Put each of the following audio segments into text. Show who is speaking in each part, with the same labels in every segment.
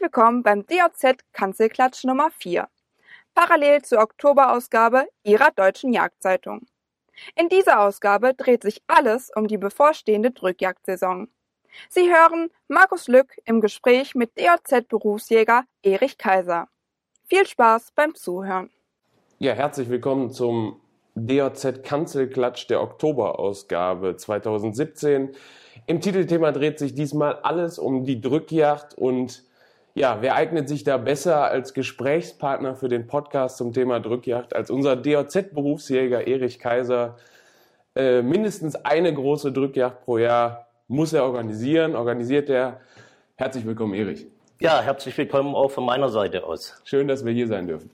Speaker 1: Willkommen beim DOZ Kanzelklatsch Nummer 4, parallel zur Oktoberausgabe Ihrer Deutschen Jagdzeitung. In dieser Ausgabe dreht sich alles um die bevorstehende Drückjagdsaison. Sie hören Markus Lück im Gespräch mit DOZ-Berufsjäger Erich Kaiser. Viel Spaß beim Zuhören.
Speaker 2: Ja, herzlich willkommen zum DOZ Kanzelklatsch der Oktoberausgabe 2017. Im Titelthema dreht sich diesmal alles um die Drückjagd und ja, wer eignet sich da besser als Gesprächspartner für den Podcast zum Thema Drückjagd als unser DOZ-Berufsjäger Erich Kaiser? Äh, mindestens eine große Drückjagd pro Jahr muss er organisieren, organisiert er. Herzlich willkommen, Erich.
Speaker 3: Ja, herzlich willkommen auch von meiner Seite aus.
Speaker 2: Schön, dass wir hier sein dürfen.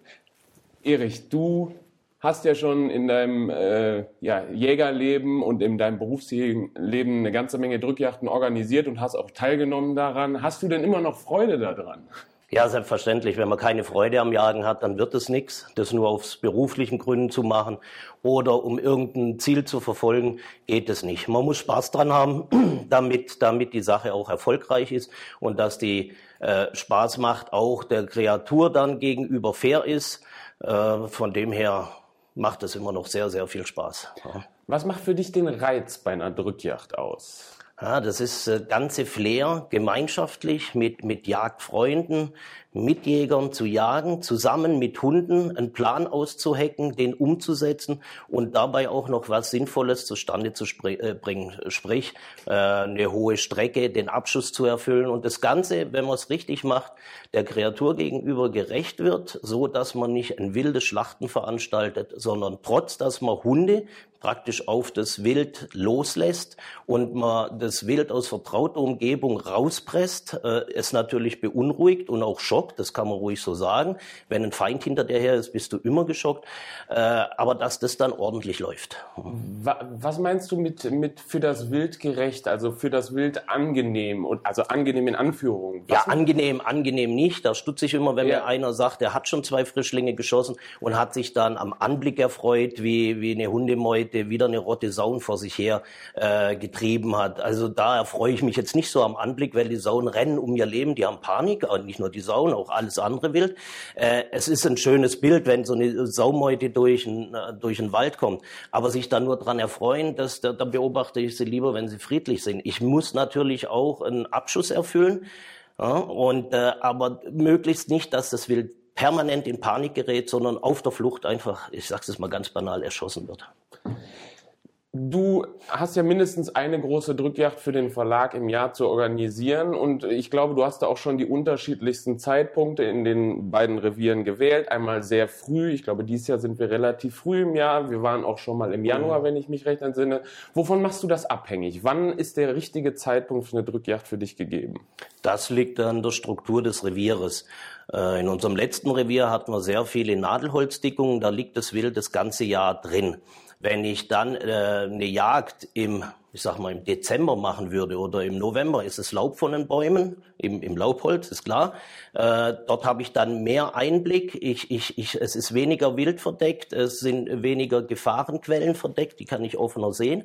Speaker 2: Erich, du hast ja schon in deinem äh, ja, Jägerleben und in deinem Berufsleben eine ganze Menge Drückjachten organisiert und hast auch teilgenommen daran. Hast du denn immer noch Freude daran?
Speaker 3: Ja, selbstverständlich. Wenn man keine Freude am Jagen hat, dann wird es nichts. Das nur aus beruflichen Gründen zu machen oder um irgendein Ziel zu verfolgen, geht es nicht. Man muss Spaß dran haben, damit, damit die Sache auch erfolgreich ist und dass die äh, Spaß macht, auch der Kreatur dann gegenüber fair ist. Äh, von dem her macht es immer noch sehr, sehr viel Spaß.
Speaker 2: Was macht für dich den Reiz bei einer Drückjacht aus?
Speaker 3: Ja, das ist äh, ganze Flair, gemeinschaftlich mit, mit Jagdfreunden, mit Jägern zu jagen, zusammen mit Hunden einen Plan auszuhacken, den umzusetzen und dabei auch noch was Sinnvolles zustande zu äh, bringen. Sprich, äh, eine hohe Strecke, den Abschuss zu erfüllen und das Ganze, wenn man es richtig macht, der Kreatur gegenüber gerecht wird, so dass man nicht ein wildes Schlachten veranstaltet, sondern trotz, dass man Hunde praktisch auf das Wild loslässt und man das Wild aus vertrauter Umgebung rauspresst, äh, es natürlich beunruhigt und auch schockt, das kann man ruhig so sagen. Wenn ein Feind hinter dir her ist, bist du immer geschockt, äh, aber dass das dann ordentlich läuft.
Speaker 2: Was meinst du mit, mit für das Wild gerecht, also für das Wild angenehm und also angenehm in Anführung?
Speaker 3: Was ja, angenehm, angenehm nicht. Da stutze ich immer, wenn ja. mir einer sagt, er hat schon zwei Frischlinge geschossen und hat sich dann am Anblick erfreut, wie, wie eine Hundemeute der wieder eine rotte Saun vor sich her äh, getrieben hat. Also da erfreue ich mich jetzt nicht so am Anblick, weil die Sauen rennen um ihr Leben, die haben Panik, nicht nur die Sauen, auch alles andere Wild. Äh, es ist ein schönes Bild, wenn so eine Saumeute durch, ein, äh, durch Wald kommt. Aber sich dann nur dran erfreuen, dass, da, da beobachte ich sie lieber, wenn sie friedlich sind. Ich muss natürlich auch einen Abschuss erfüllen. Ja, und äh, aber möglichst nicht, dass das Wild permanent in Panik gerät, sondern auf der Flucht einfach, ich sage es mal ganz banal, erschossen wird.
Speaker 2: Du hast ja mindestens eine große Drückjagd für den Verlag im Jahr zu organisieren und ich glaube, du hast da auch schon die unterschiedlichsten Zeitpunkte in den beiden Revieren gewählt. Einmal sehr früh, ich glaube, dieses Jahr sind wir relativ früh im Jahr. Wir waren auch schon mal im Januar, wenn ich mich recht entsinne. Wovon machst du das abhängig? Wann ist der richtige Zeitpunkt für eine Drückjagd für dich gegeben?
Speaker 3: Das liegt an der Struktur des Revieres. Äh, in unserem letzten Revier hatten wir sehr viele Nadelholzdickungen, da liegt das Wild das ganze Jahr drin. Wenn ich dann äh, eine Jagd im, ich sag mal, im Dezember machen würde oder im November, ist es Laub von den Bäumen, im, im Laubholz, ist klar. Äh, dort habe ich dann mehr Einblick. Ich, ich, ich, es ist weniger wild verdeckt, es sind weniger Gefahrenquellen verdeckt, die kann ich offener sehen.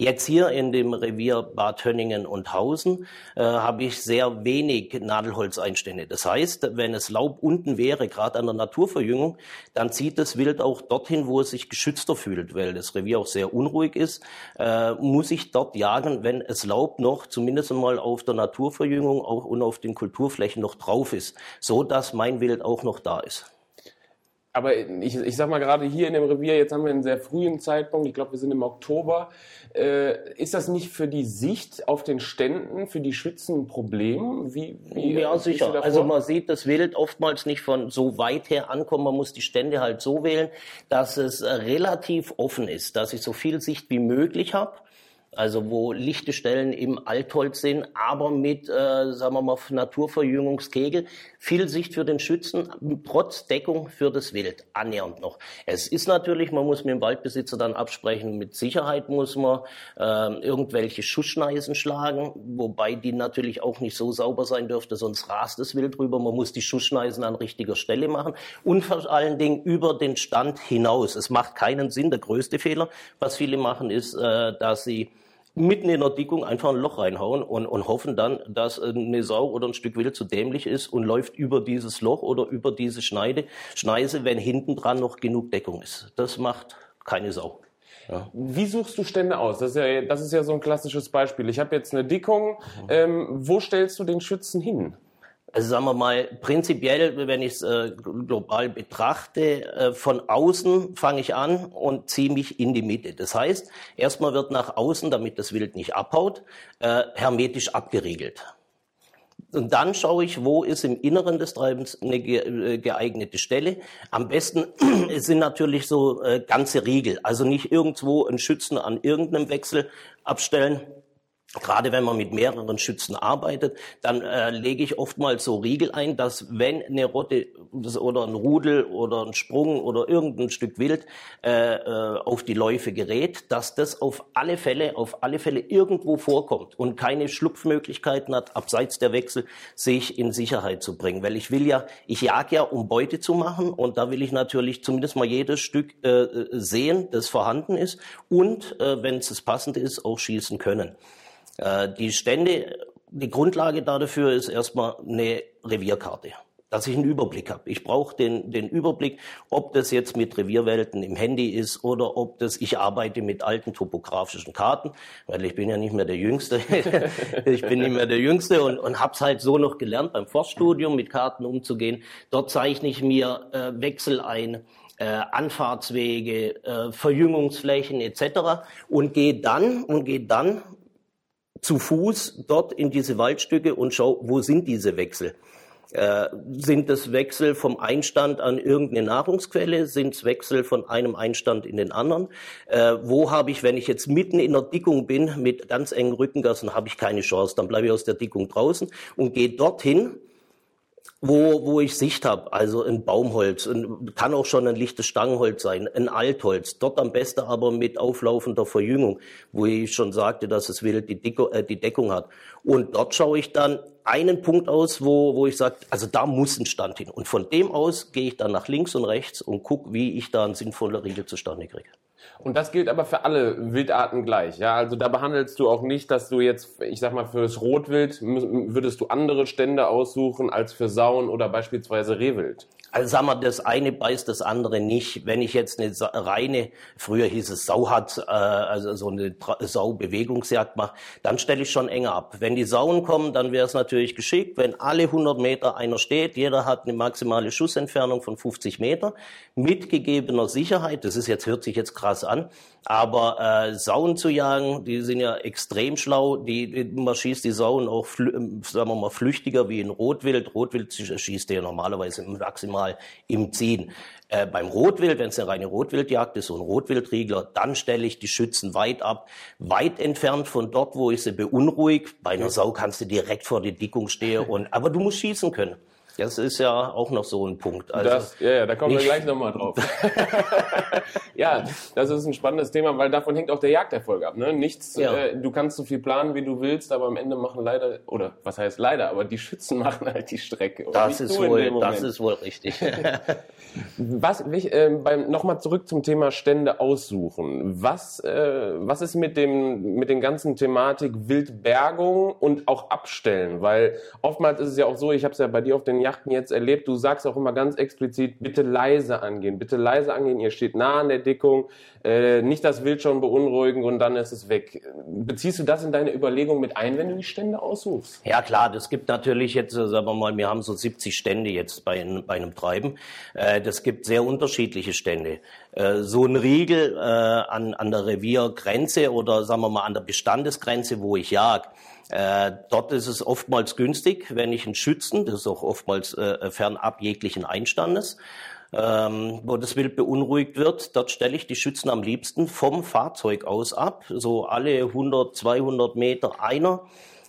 Speaker 3: Jetzt hier in dem Revier Bad Hönningen und Hausen äh, habe ich sehr wenig Nadelholzeinstände. Das heißt, wenn es Laub unten wäre, gerade an der Naturverjüngung, dann zieht das Wild auch dorthin, wo es sich geschützter fühlt, weil das Revier auch sehr unruhig ist, äh, muss ich dort jagen, wenn es Laub noch zumindest einmal auf der Naturverjüngung auch und auf den Kulturflächen noch drauf ist, so dass mein Wild auch noch da ist
Speaker 2: aber ich, ich sag mal gerade hier in dem Revier, jetzt haben wir einen sehr frühen Zeitpunkt, ich glaube, wir sind im Oktober. Äh, ist das nicht für die Sicht auf den Ständen, für die Schützen ein Problem?
Speaker 3: Wie, wie ja, sicher. Also man sieht das Wild oftmals nicht von so weit her ankommen. Man muss die Stände halt so wählen, dass es relativ offen ist, dass ich so viel Sicht wie möglich habe also wo lichte Stellen im Altholz sind, aber mit, äh, sagen wir mal, Naturverjüngungskegel. Viel Sicht für den Schützen, trotz Deckung für das Wild, annähernd noch. Es ist natürlich, man muss mit dem Waldbesitzer dann absprechen, mit Sicherheit muss man äh, irgendwelche Schussschneisen schlagen, wobei die natürlich auch nicht so sauber sein dürfte, sonst rast das Wild drüber. Man muss die Schussschneisen an richtiger Stelle machen und vor allen Dingen über den Stand hinaus. Es macht keinen Sinn. Der größte Fehler, was viele machen, ist, äh, dass sie mitten in der Dickung einfach ein Loch reinhauen und, und hoffen dann, dass eine Sau oder ein Stück Wild zu dämlich ist und läuft über dieses Loch oder über diese Schneide, Schneise, wenn hinten dran noch genug Deckung ist. Das macht keine Sau.
Speaker 2: Ja. Wie suchst du Stände aus? Das ist ja, das ist ja so ein klassisches Beispiel. Ich habe jetzt eine Dickung. Mhm. Ähm, wo stellst du den Schützen hin?
Speaker 3: Also sagen wir mal, prinzipiell, wenn ich es äh, global betrachte, äh, von außen fange ich an und ziehe mich in die Mitte. Das heißt, erstmal wird nach außen, damit das Wild nicht abhaut, äh, hermetisch abgeriegelt. Und dann schaue ich, wo ist im Inneren des Treibens eine äh, geeignete Stelle. Am besten sind natürlich so äh, ganze Riegel, also nicht irgendwo einen Schützen an irgendeinem Wechsel abstellen, Gerade wenn man mit mehreren Schützen arbeitet, dann äh, lege ich oftmals so Riegel ein, dass wenn eine Rotte oder ein Rudel oder ein Sprung oder irgendein Stück Wild äh, äh, auf die Läufe gerät, dass das auf alle Fälle, auf alle Fälle irgendwo vorkommt und keine Schlupfmöglichkeiten hat, abseits der Wechsel sich in Sicherheit zu bringen. Weil ich will ja, ich jag ja, um Beute zu machen und da will ich natürlich zumindest mal jedes Stück äh, sehen, das vorhanden ist und, äh, wenn es passend ist, auch schießen können. Äh, die Stände, die Grundlage dafür ist erstmal eine Revierkarte dass ich einen Überblick habe. Ich brauche den, den Überblick, ob das jetzt mit Revierwelten im Handy ist oder ob das, ich arbeite mit alten topografischen Karten, weil ich bin ja nicht mehr der Jüngste. ich bin nicht mehr der Jüngste und, und habe es halt so noch gelernt, beim Forststudium mit Karten umzugehen. Dort zeichne ich mir äh, Wechsel ein, äh, Anfahrtswege, äh, Verjüngungsflächen etc. und gehe dann und gehe dann zu Fuß dort in diese Waldstücke und schau, wo sind diese Wechsel? Äh, sind es Wechsel vom Einstand an irgendeine Nahrungsquelle? Sind es Wechsel von einem Einstand in den anderen? Äh, wo habe ich, wenn ich jetzt mitten in der Dickung bin, mit ganz engen Rückengassen, habe ich keine Chance. Dann bleibe ich aus der Dickung draußen und gehe dorthin, wo, wo ich Sicht habe, also ein Baumholz, ein, kann auch schon ein lichtes Stangenholz sein, ein Altholz, dort am besten aber mit auflaufender Verjüngung, wo ich schon sagte, dass es Wild die, Dicko, äh, die Deckung hat. Und dort schaue ich dann einen Punkt aus, wo, wo ich sage, also da muss ein Stand hin. Und von dem aus gehe ich dann nach links und rechts und gucke, wie ich da einen sinnvollen Riegel zustande kriege.
Speaker 2: Und das gilt aber für alle Wildarten gleich. Ja, also da behandelst du auch nicht, dass du jetzt, ich sag mal, fürs Rotwild würdest du andere Stände aussuchen als für Sauen oder beispielsweise Rehwild.
Speaker 3: Also sagen wir, das eine beißt das andere nicht. Wenn ich jetzt eine reine, früher hieß es Sauhat, äh, also so eine Saubewegungsjagd mache, dann stelle ich schon enger ab. Wenn die Sauen kommen, dann wäre es natürlich geschickt, wenn alle 100 Meter einer steht, jeder hat eine maximale Schussentfernung von 50 Meter, mit gegebener Sicherheit, das ist jetzt, hört sich jetzt krass an, aber äh, Sauen zu jagen, die sind ja extrem schlau. Die, man schießt die Sauen auch, sagen wir mal, flüchtiger wie in Rotwild. Rotwild schießt ja normalerweise maximal im Ziehen. Äh, beim Rotwild, wenn es eine reine Rotwildjagd ist, so ein Rotwildriegler, dann stelle ich die Schützen weit ab, weit entfernt von dort, wo ich sie beunruhige. Bei einer Sau kannst du direkt vor die Dickung stehen und, aber du musst schießen können. Das ist ja auch noch so ein Punkt.
Speaker 2: Also das, ja, ja, da kommen wir gleich nochmal drauf. ja, das ist ein spannendes Thema, weil davon hängt auch der Jagderfolg ab. Ne? Nichts, ja. äh, du kannst so viel planen, wie du willst, aber am Ende machen leider, oder was heißt leider, aber die Schützen machen halt die Strecke.
Speaker 3: Das ist, wohl, das ist wohl richtig.
Speaker 2: was, äh, nochmal zurück zum Thema Stände aussuchen. Was, äh, was ist mit dem, mit den ganzen Thematik Wildbergung und auch Abstellen? Weil oftmals ist es ja auch so, ich habe es ja bei dir auf den Yachten jetzt erlebt, du sagst auch immer ganz explizit, bitte leise angehen, bitte leise angehen, ihr steht nah an der Dickung, äh, nicht das Wild schon beunruhigen und dann ist es weg. Beziehst du das in deine Überlegung mit ein, wenn du die Stände aussuchst?
Speaker 3: Ja klar, das gibt natürlich jetzt, äh, sagen wir mal, wir haben so 70 Stände jetzt bei, bei einem Treiben. Äh, das gibt sehr unterschiedliche Stände. Äh, so ein Riegel äh, an, an der Reviergrenze oder sagen wir mal an der Bestandesgrenze, wo ich jag, äh, dort ist es oftmals günstig, wenn ich einen Schützen, das ist auch oftmals äh, fernab jeglichen Einstandes, ähm, wo das Wild beunruhigt wird, dort stelle ich die Schützen am liebsten vom Fahrzeug aus ab, so alle 100, 200 Meter einer.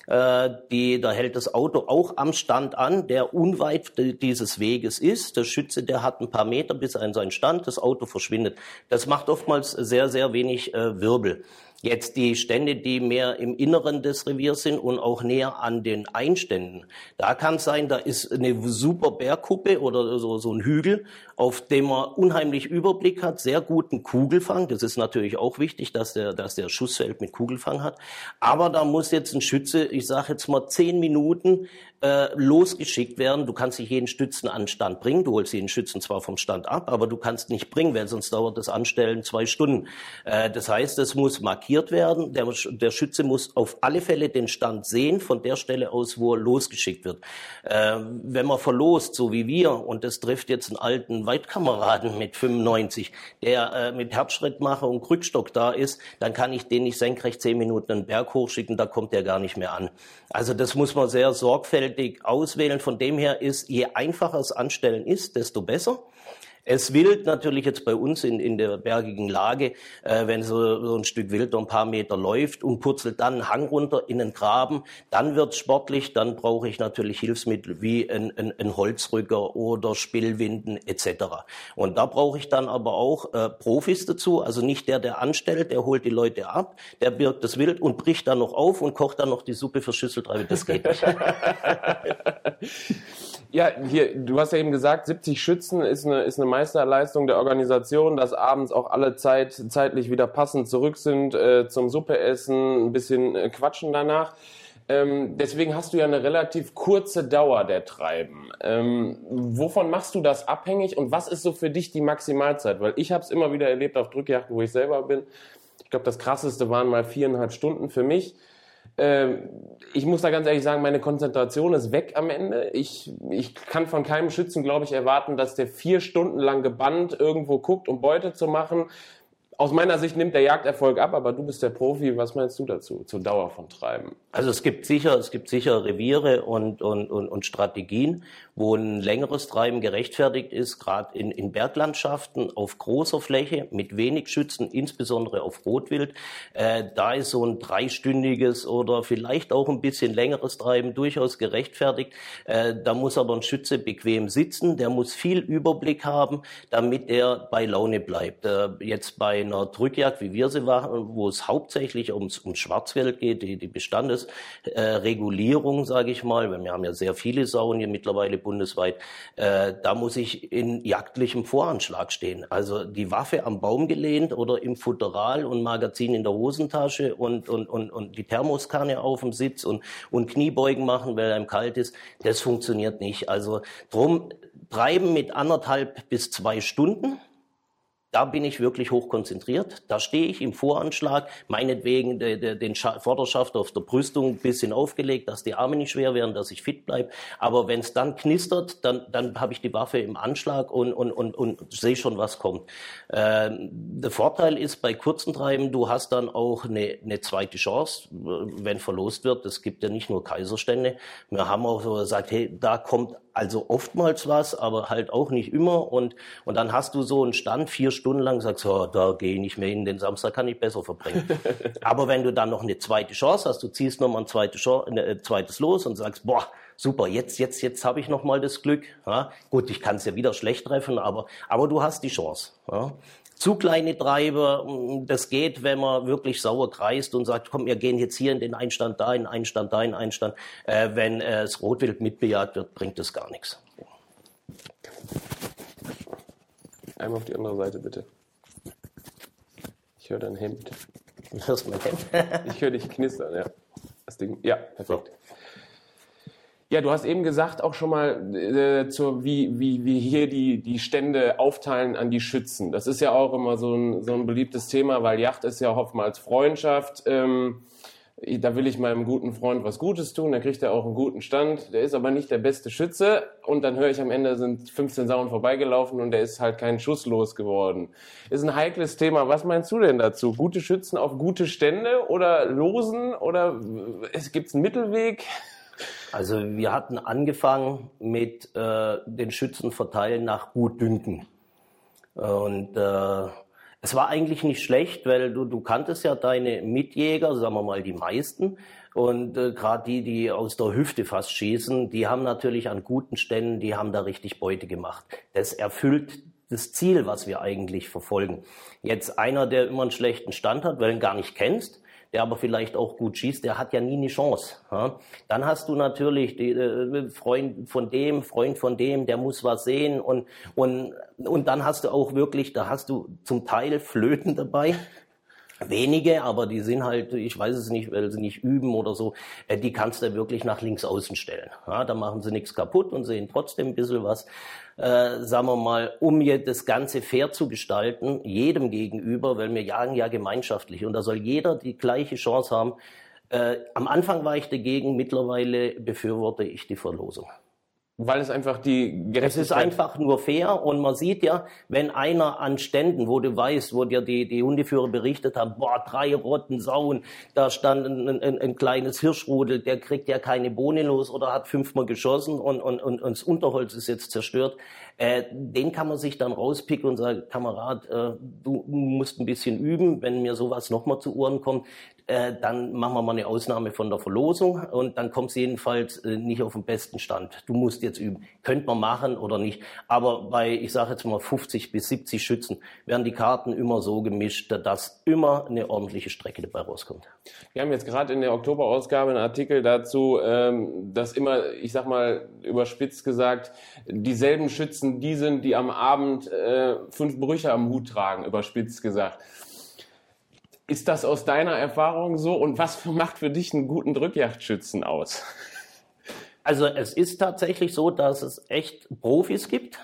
Speaker 3: Äh, die, da hält das Auto auch am Stand an, der unweit dieses Weges ist. Der Schütze, der hat ein paar Meter bis an seinen Stand, das Auto verschwindet. Das macht oftmals sehr, sehr wenig äh, Wirbel. Jetzt die Stände, die mehr im Inneren des Reviers sind und auch näher an den Einständen. Da kann es sein, da ist eine super Bergkuppe oder so, so ein Hügel, auf dem man unheimlich Überblick hat, sehr guten Kugelfang. Das ist natürlich auch wichtig, dass der, dass der Schussfeld mit Kugelfang hat. Aber da muss jetzt ein Schütze, ich sage jetzt mal zehn Minuten äh, losgeschickt werden. Du kannst nicht jeden Stützen an Stand bringen. Du holst jeden Schützen zwar vom Stand ab, aber du kannst nicht bringen, weil sonst dauert das Anstellen zwei Stunden. Äh, das heißt, es muss markiert werden. Der, der, Schütze muss auf alle Fälle den Stand sehen, von der Stelle aus, wo er losgeschickt wird. Äh, wenn man verlost, so wie wir, und das trifft jetzt einen alten Weitkameraden mit 95, der äh, mit Herzschrittmacher und Krückstock da ist, dann kann ich den nicht senkrecht zehn Minuten einen Berg hochschicken, da kommt er gar nicht mehr an. Also das muss man sehr sorgfältig auswählen. Von dem her ist, je einfacher es anstellen ist, desto besser. Es wild natürlich jetzt bei uns in, in der bergigen Lage, äh, wenn so, so ein Stück Wild ein paar Meter läuft und purzelt dann einen Hang runter in den Graben, dann wird's sportlich, dann brauche ich natürlich Hilfsmittel wie ein, ein, ein Holzrücker oder Spillwinden etc. Und da brauche ich dann aber auch äh, Profis dazu, also nicht der, der anstellt, der holt die Leute ab, der birgt das Wild und bricht dann noch auf und kocht dann noch die Suppe für Schüsseltreibe. Das geht nicht.
Speaker 2: Ja, hier, du hast ja eben gesagt, 70 Schützen ist eine, ist eine Meisterleistung der Organisation, dass abends auch alle Zeit, zeitlich wieder passend zurück sind äh, zum Suppeessen, ein bisschen äh, quatschen danach. Ähm, deswegen hast du ja eine relativ kurze Dauer der Treiben. Ähm, wovon machst du das abhängig und was ist so für dich die Maximalzeit? Weil ich habe es immer wieder erlebt auf Drückjachten, wo ich selber bin. Ich glaube, das krasseste waren mal viereinhalb Stunden für mich. Ähm, ich muss da ganz ehrlich sagen, meine Konzentration ist weg am Ende. Ich, ich kann von keinem Schützen, glaube ich, erwarten, dass der vier Stunden lang gebannt irgendwo guckt, um Beute zu machen aus meiner Sicht nimmt der Jagderfolg ab, aber du bist der Profi. Was meinst du dazu, zur Dauer von Treiben?
Speaker 3: Also es gibt sicher, es gibt sicher Reviere und, und, und, und Strategien, wo ein längeres Treiben gerechtfertigt ist, gerade in, in Berglandschaften auf großer Fläche mit wenig Schützen, insbesondere auf Rotwild. Äh, da ist so ein dreistündiges oder vielleicht auch ein bisschen längeres Treiben durchaus gerechtfertigt. Äh, da muss aber ein Schütze bequem sitzen, der muss viel Überblick haben, damit er bei Laune bleibt. Äh, jetzt bei einer Drückjagd, wie wir sie machen, wo es hauptsächlich ums, ums Schwarzwild geht, die, die Bestandesregulierung, äh, sage ich mal, wir haben ja sehr viele Sauen hier mittlerweile bundesweit, äh, da muss ich in jagdlichem Voranschlag stehen. Also die Waffe am Baum gelehnt oder im Futteral und Magazin in der Hosentasche und, und, und, und die Thermoskanne auf dem Sitz und, und Kniebeugen machen, weil einem kalt ist, das funktioniert nicht. Also drum treiben mit anderthalb bis zwei Stunden da bin ich wirklich hoch konzentriert. Da stehe ich im Voranschlag, meinetwegen de, de, den Vorderschaft auf der Brüstung ein bisschen aufgelegt, dass die Arme nicht schwer werden, dass ich fit bleibe. Aber wenn es dann knistert, dann, dann habe ich die Waffe im Anschlag und, und, und, und sehe schon, was kommt. Ähm, der Vorteil ist bei kurzen Treiben, du hast dann auch eine, eine zweite Chance, wenn verlost wird. Es gibt ja nicht nur Kaiserstände. Wir haben auch gesagt, hey, da kommt also oftmals was, aber halt auch nicht immer. Und, und dann hast du so einen Stand vier Stunden lang, sagst, oh, da gehe ich nicht mehr hin, den Samstag kann ich besser verbringen. aber wenn du dann noch eine zweite Chance hast, du ziehst nochmal ein zweites, ein äh, zweites los und sagst, boah, super, jetzt, jetzt, jetzt habe ich noch mal das Glück. Ja, gut, ich kann es ja wieder schlecht treffen, aber, aber du hast die Chance. Ja. Zu kleine Treiber, mm, das geht, wenn man wirklich sauer kreist und sagt, komm, wir gehen jetzt hier in den Einstand da, in den Einstand da, in den Einstand. Äh, wenn äh, das Rotwild mitbejagt wird, bringt das gar nichts.
Speaker 2: Einmal auf die andere Seite, bitte. Ich höre dein Hemd.
Speaker 3: Hörst du mein Hemd?
Speaker 2: ich höre dich knistern, ja. Das Ding, ja, perfekt. So. Ja, du hast eben gesagt auch schon mal, äh, zur, wie, wie, wie hier die, die Stände aufteilen an die Schützen. Das ist ja auch immer so ein, so ein beliebtes Thema, weil Yacht ist ja oftmals Freundschaft. Ähm, da will ich meinem guten Freund was Gutes tun, dann kriegt er auch einen guten Stand. Der ist aber nicht der beste Schütze und dann höre ich am Ende sind 15 Sauen vorbeigelaufen und der ist halt kein Schuss losgeworden. Ist ein heikles Thema. Was meinst du denn dazu? Gute Schützen auf gute Stände oder losen oder es gibt's einen Mittelweg?
Speaker 3: Also wir hatten angefangen mit äh, den Schützen verteilen nach Gutdünken. Und äh, es war eigentlich nicht schlecht, weil du, du kanntest ja deine Mitjäger, sagen wir mal die meisten. Und äh, gerade die, die aus der Hüfte fast schießen, die haben natürlich an guten Ständen, die haben da richtig Beute gemacht. Das erfüllt das Ziel, was wir eigentlich verfolgen. Jetzt einer, der immer einen schlechten Stand hat, weil du ihn gar nicht kennst, der aber vielleicht auch gut schießt, der hat ja nie eine Chance. Ja? Dann hast du natürlich die, äh, Freund von dem, Freund von dem, der muss was sehen und, und, und dann hast du auch wirklich, da hast du zum Teil Flöten dabei, Wenige, aber die sind halt, ich weiß es nicht, weil sie nicht üben oder so, äh, die kannst du wirklich nach links außen stellen. Ja, da machen sie nichts kaputt und sehen trotzdem ein bisschen was. Äh, sagen wir mal, um jetzt das Ganze fair zu gestalten, jedem gegenüber, weil wir jagen ja gemeinschaftlich und da soll jeder die gleiche Chance haben. Äh, am Anfang war ich dagegen, mittlerweile befürworte ich die Verlosung.
Speaker 2: Weil es einfach die
Speaker 3: Gerechtigkeit... Es ist einfach nur fair und man sieht ja, wenn einer an Ständen, wo du weißt, wo dir die, die Hundeführer berichtet haben, boah, drei Rotten Sauen, da stand ein, ein, ein kleines Hirschrudel, der kriegt ja keine Bohne los oder hat fünfmal geschossen und, und, und, und das Unterholz ist jetzt zerstört. Äh, den kann man sich dann rauspicken und sagen, Kamerad, äh, du musst ein bisschen üben, wenn mir sowas nochmal zu Ohren kommt, äh, dann machen wir mal eine Ausnahme von der Verlosung und dann kommt es jedenfalls äh, nicht auf den besten Stand. Du musst jetzt üben. Könnte man machen oder nicht. Aber bei, ich sage jetzt mal 50 bis 70 Schützen, werden die Karten immer so gemischt, dass immer eine ordentliche Strecke dabei rauskommt.
Speaker 2: Wir haben jetzt gerade in der Oktoberausgabe einen Artikel dazu, ähm, dass immer, ich sag mal überspitzt gesagt, dieselben Schützen die sind, die am Abend äh, fünf Brüche am Hut tragen, überspitzt gesagt. Ist das aus deiner Erfahrung so? Und was macht für dich einen guten Drückjagdschützen aus?
Speaker 3: Also es ist tatsächlich so, dass es echt Profis gibt.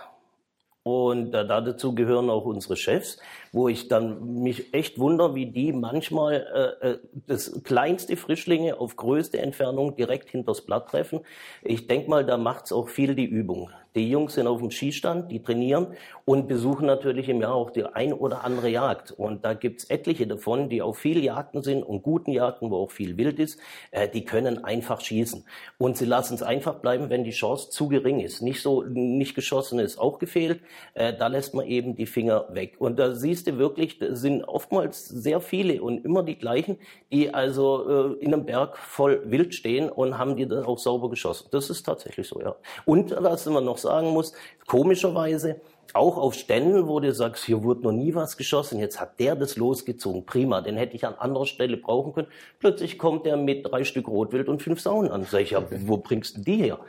Speaker 3: Und äh, dazu gehören auch unsere Chefs, wo ich dann mich echt wundere, wie die manchmal äh, äh, das kleinste Frischlinge auf größte Entfernung direkt hinters Blatt treffen. Ich denke mal, da macht's auch viel die Übung. Die Jungs sind auf dem Skistand, die trainieren und besuchen natürlich im Jahr auch die ein oder andere Jagd. Und da gibt's etliche davon, die auf viel Jagden sind und guten Jagden, wo auch viel wild ist, äh, die können einfach schießen. Und sie lassen es einfach bleiben, wenn die Chance zu gering ist. Nicht so, nicht geschossen ist auch gefehlt, äh, da lässt man eben die Finger weg. Und da siehst du wirklich, sind oftmals sehr viele und immer die gleichen, die also äh, in einem Berg voll wild stehen und haben die dann auch sauber geschossen. Das ist tatsächlich so, ja. Und was man noch sagen muss, komischerweise, auch auf Ständen, wo du sagst, hier wurde noch nie was geschossen, jetzt hat der das losgezogen, prima, den hätte ich an anderer Stelle brauchen können. Plötzlich kommt der mit drei Stück Rotwild und fünf Sauen an. Sag ich, ja, wo bringst du die her?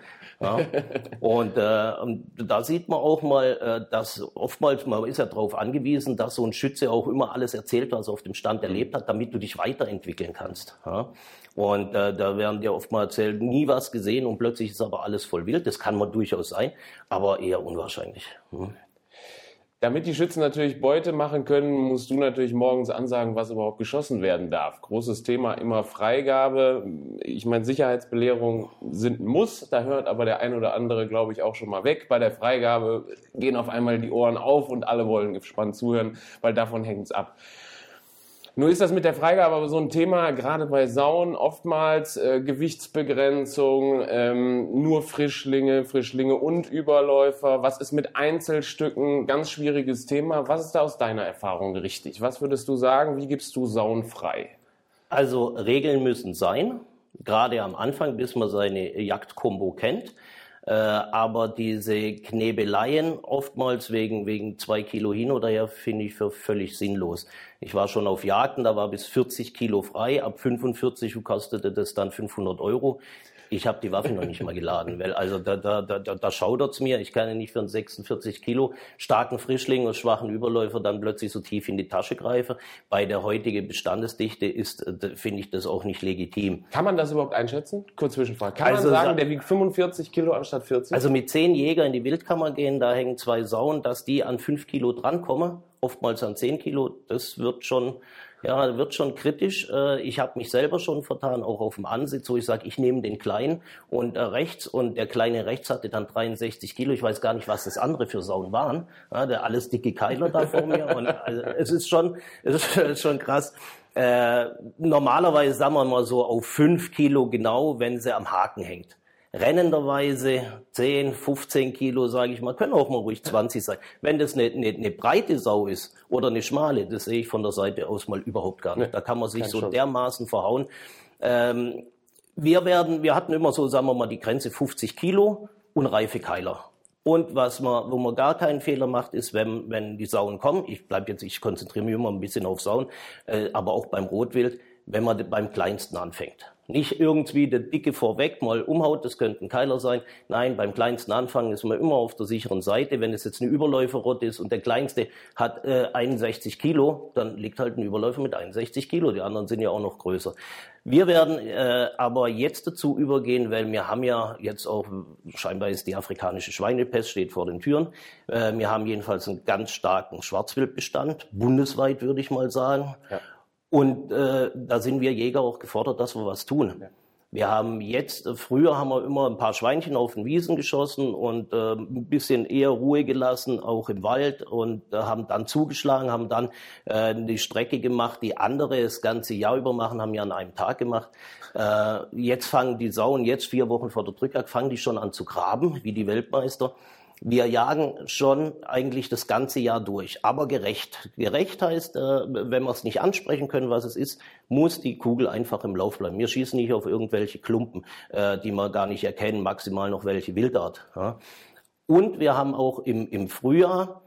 Speaker 3: Ja? Und äh, da sieht man auch mal, äh, dass oftmals, man ist ja darauf angewiesen, dass so ein Schütze auch immer alles erzählt, was er auf dem Stand erlebt hat, damit du dich weiterentwickeln kannst. Ja? Und äh, da werden dir oft mal erzählt, nie was gesehen und plötzlich ist aber alles voll wild. Das kann man durchaus sein, aber eher unwahrscheinlich. Hm.
Speaker 2: Damit die Schützen natürlich Beute machen können, musst du natürlich morgens ansagen, was überhaupt geschossen werden darf. Großes Thema immer Freigabe. Ich meine, Sicherheitsbelehrungen sind ein Muss. Da hört aber der ein oder andere, glaube ich, auch schon mal weg. Bei der Freigabe gehen auf einmal die Ohren auf und alle wollen gespannt zuhören, weil davon hängt es ab. Nur ist das mit der Freigabe aber so ein Thema, gerade bei Sauen, oftmals äh, Gewichtsbegrenzung, ähm, nur Frischlinge, Frischlinge und Überläufer. Was ist mit Einzelstücken? Ganz schwieriges Thema. Was ist da aus deiner Erfahrung richtig? Was würdest du sagen? Wie gibst du Sauen frei?
Speaker 3: Also Regeln müssen sein, gerade am Anfang, bis man seine Jagdkombo kennt. Äh, aber diese Knebeleien, oftmals wegen, wegen zwei Kilo hin oder her, finde ich für völlig sinnlos. Ich war schon auf Jagden, da war bis 40 Kilo frei, ab 45 kostete das dann 500 Euro. Ich habe die Waffe noch nicht mal geladen, weil also da, da, da, da schaudert's mir. Ich kann ja nicht für einen 46 Kilo starken Frischling und schwachen Überläufer dann plötzlich so tief in die Tasche greifen. Bei der heutigen Bestandesdichte ist, äh, finde ich das auch nicht legitim.
Speaker 2: Kann man das überhaupt einschätzen? Kurz Zwischenfrage. Kann also, man sagen, der wiegt 45 Kilo anstatt 40?
Speaker 3: Also mit zehn Jäger in die Wildkammer gehen, da hängen zwei Sauen, dass die an fünf Kilo drankommen, oftmals an zehn Kilo, das wird schon ja, wird schon kritisch. Äh, ich habe mich selber schon vertan, auch auf dem Ansitz, wo ich sage, ich nehme den Kleinen und äh, rechts und der Kleine rechts hatte dann 63 Kilo. Ich weiß gar nicht, was das andere für Sauen waren. Ja, der alles dicke Keiler da vor mir. Und, also, es ist schon, es ist schon krass. Äh, normalerweise sagen wir mal so auf fünf Kilo genau, wenn sie am Haken hängt rennenderweise 10, 15 Kilo, sage ich mal, können auch mal ruhig 20 sein. Wenn das eine, eine, eine, breite Sau ist oder eine schmale, das sehe ich von der Seite aus mal überhaupt gar nicht. Da kann man sich so schon. dermaßen verhauen. Ähm, wir werden, wir hatten immer so, sagen wir mal, die Grenze 50 Kilo unreife Keiler. Und was man, wo man gar keinen Fehler macht, ist, wenn, wenn die Sauen kommen, ich bleibe jetzt, ich konzentriere mich immer ein bisschen auf Sauen, äh, aber auch beim Rotwild, wenn man beim Kleinsten anfängt. Nicht irgendwie der Dicke vorweg mal umhaut, das könnte ein Keiler sein. Nein, beim kleinsten Anfangen ist man immer auf der sicheren Seite. Wenn es jetzt eine Überläuferrotte ist und der kleinste hat äh, 61 Kilo, dann liegt halt ein Überläufer mit 61 Kilo. Die anderen sind ja auch noch größer. Wir werden äh, aber jetzt dazu übergehen, weil wir haben ja jetzt auch, scheinbar ist die afrikanische Schweinepest, steht vor den Türen. Äh, wir haben jedenfalls einen ganz starken Schwarzwildbestand, bundesweit würde ich mal sagen. Ja. Und äh, da sind wir Jäger auch gefordert, dass wir was tun. Ja. Wir haben jetzt, früher haben wir immer ein paar Schweinchen auf den Wiesen geschossen und äh, ein bisschen eher Ruhe gelassen, auch im Wald und äh, haben dann zugeschlagen, haben dann äh, die Strecke gemacht, die andere das ganze Jahr über machen, haben ja an einem Tag gemacht. Äh, jetzt fangen die Sauen, jetzt vier Wochen vor der Drückjagd, fangen die schon an zu graben, wie die Weltmeister. Wir jagen schon eigentlich das ganze Jahr durch, aber gerecht. Gerecht heißt, äh, wenn wir es nicht ansprechen können, was es ist, muss die Kugel einfach im Lauf bleiben. Wir schießen nicht auf irgendwelche Klumpen, äh, die wir gar nicht erkennen, maximal noch welche Wildart. Und wir haben auch im, im Frühjahr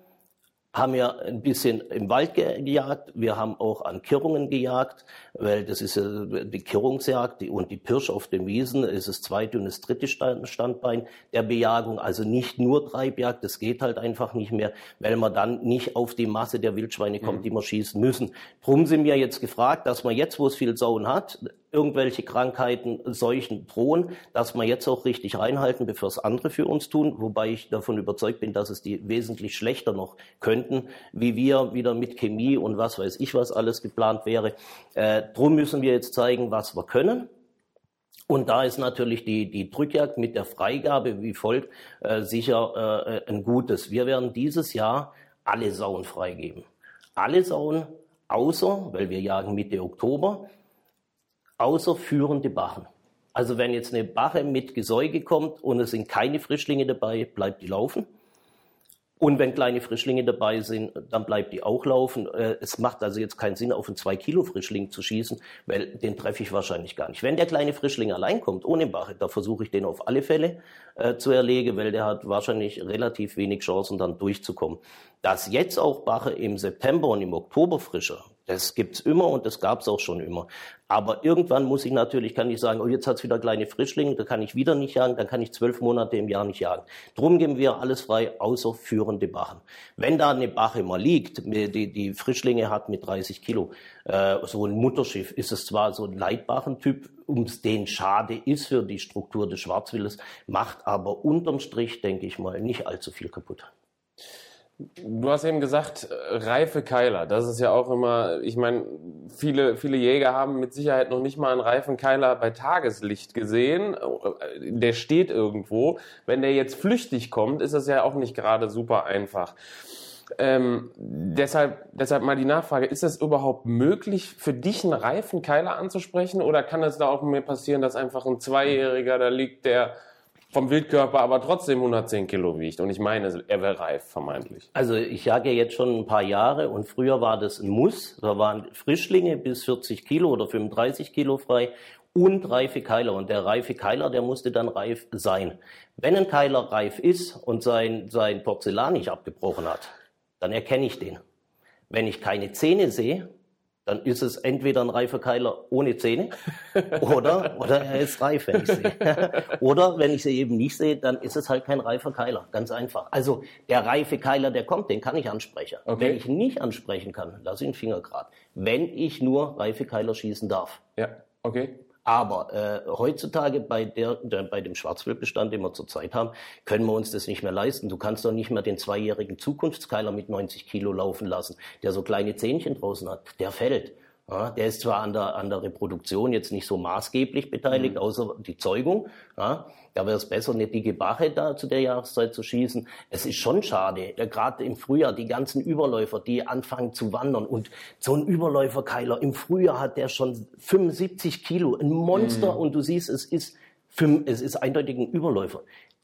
Speaker 3: haben ja ein bisschen im Wald gejagt. Wir haben auch an Kirrungen gejagt, weil das ist ja die Kirrungsjagd und die Pirsch auf den Wiesen ist das zweite und das dritte Standbein der Bejagung. Also nicht nur Treibjagd, das geht halt einfach nicht mehr, weil man dann nicht auf die Masse der Wildschweine kommt, mhm. die wir schießen müssen. Drum sind wir jetzt gefragt, dass man jetzt, wo es viel Sauen hat, irgendwelche Krankheiten, Seuchen drohen, dass wir jetzt auch richtig reinhalten, bevor es andere für uns tun, wobei ich davon überzeugt bin, dass es die wesentlich schlechter noch könnten, wie wir wieder mit Chemie und was weiß ich, was alles geplant wäre. Äh, drum müssen wir jetzt zeigen, was wir können. Und da ist natürlich die, die Drückjagd mit der Freigabe wie folgt äh, sicher äh, ein gutes. Wir werden dieses Jahr alle Sauen freigeben. Alle Sauen, außer, weil wir jagen Mitte Oktober, außer führende Bachen. Also wenn jetzt eine Bache mit Gesäuge kommt und es sind keine Frischlinge dabei, bleibt die laufen. Und wenn kleine Frischlinge dabei sind, dann bleibt die auch laufen. Äh, es macht also jetzt keinen Sinn, auf einen 2 Kilo Frischling zu schießen, weil den treffe ich wahrscheinlich gar nicht. Wenn der kleine Frischling allein kommt, ohne Bache, da versuche ich den auf alle Fälle äh, zu erlegen, weil der hat wahrscheinlich relativ wenig Chancen, dann durchzukommen. Dass jetzt auch Bache im September und im Oktober frischer, das gibt's immer und das gab's auch schon immer. Aber irgendwann muss ich natürlich, kann ich sagen, oh, jetzt hat's wieder kleine Frischlinge, da kann ich wieder nicht jagen, dann kann ich zwölf Monate im Jahr nicht jagen. Drum geben wir alles frei, außer führende Bachen. Wenn da eine Bache mal liegt, die, die Frischlinge hat mit 30 Kilo, äh, so ein Mutterschiff, ist es zwar so ein Leitbachentyp, um den schade ist für die Struktur des Schwarzwildes, macht aber unterm Strich, denke ich mal, nicht allzu viel kaputt.
Speaker 2: Du hast eben gesagt, äh, reife Keiler. Das ist ja auch immer, ich meine, viele, viele Jäger haben mit Sicherheit noch nicht mal einen reifen Keiler bei Tageslicht gesehen. Der steht irgendwo. Wenn der jetzt flüchtig kommt, ist das ja auch nicht gerade super einfach. Ähm, deshalb, deshalb mal die Nachfrage, ist es überhaupt möglich, für dich einen reifen Keiler anzusprechen? Oder kann es da auch mir passieren, dass einfach ein Zweijähriger da liegt, der vom Wildkörper aber trotzdem 110 Kilo wiegt. Und ich meine, er wäre reif, vermeintlich.
Speaker 3: Also ich jage jetzt schon ein paar Jahre und früher war das ein Muss. Da waren Frischlinge bis 40 Kilo oder 35 Kilo frei und reife Keiler. Und der reife Keiler, der musste dann reif sein. Wenn ein Keiler reif ist und sein, sein Porzellan nicht abgebrochen hat, dann erkenne ich den. Wenn ich keine Zähne sehe, dann ist es entweder ein reifer Keiler ohne Zähne oder, oder er ist reif, wenn ich sehe. oder wenn ich sie eben nicht sehe, dann ist es halt kein reifer Keiler. Ganz einfach. Also der reife Keiler, der kommt, den kann ich ansprechen. Okay. Wenn ich nicht ansprechen kann, lasse ich den Finger grad. Wenn ich nur reife Keiler schießen darf.
Speaker 2: Ja, okay.
Speaker 3: Aber äh, heutzutage bei, der, der, bei dem Schwarzwildbestand, den wir zurzeit haben, können wir uns das nicht mehr leisten. Du kannst doch nicht mehr den zweijährigen Zukunftskeiler mit 90 Kilo laufen lassen, der so kleine Zähnchen draußen hat. Der fällt. Ja, der ist zwar an der, an der Reproduktion jetzt nicht so maßgeblich beteiligt, mhm. außer die Zeugung. Ja, da wäre es besser, eine dicke Bache da zu der Jahreszeit zu schießen. Es ist schon schade, gerade im Frühjahr, die ganzen Überläufer, die anfangen zu wandern. Und so ein Überläuferkeiler, im Frühjahr hat der schon 75 Kilo, ein Monster. Mhm. Und du siehst, es ist, es ist eindeutig ein Überläufer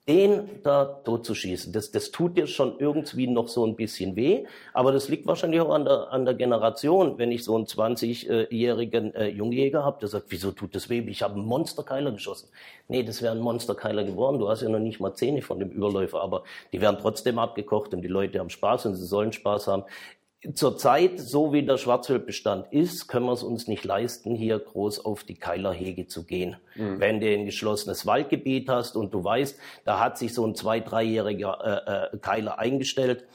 Speaker 3: den da tot zu schießen, das, das tut dir schon irgendwie noch so ein bisschen weh, aber das liegt wahrscheinlich auch an der, an der Generation. Wenn ich so einen 20-jährigen äh, Jungjäger habe, der sagt, wieso tut das weh? Ich habe einen Monsterkeiler geschossen. Nee, das wäre ein Monsterkeiler geworden. Du hast ja noch nicht mal Zähne von dem Überläufer, aber die werden trotzdem abgekocht und die Leute haben Spaß und sie sollen Spaß haben zurzeit, so wie der Schwarzwildbestand ist, können wir es uns nicht leisten, hier groß auf die Keilerhege zu gehen. Mhm. Wenn du ein geschlossenes Waldgebiet hast und du weißt, da hat sich so ein zwei-, dreijähriger äh, äh, Keiler eingestellt,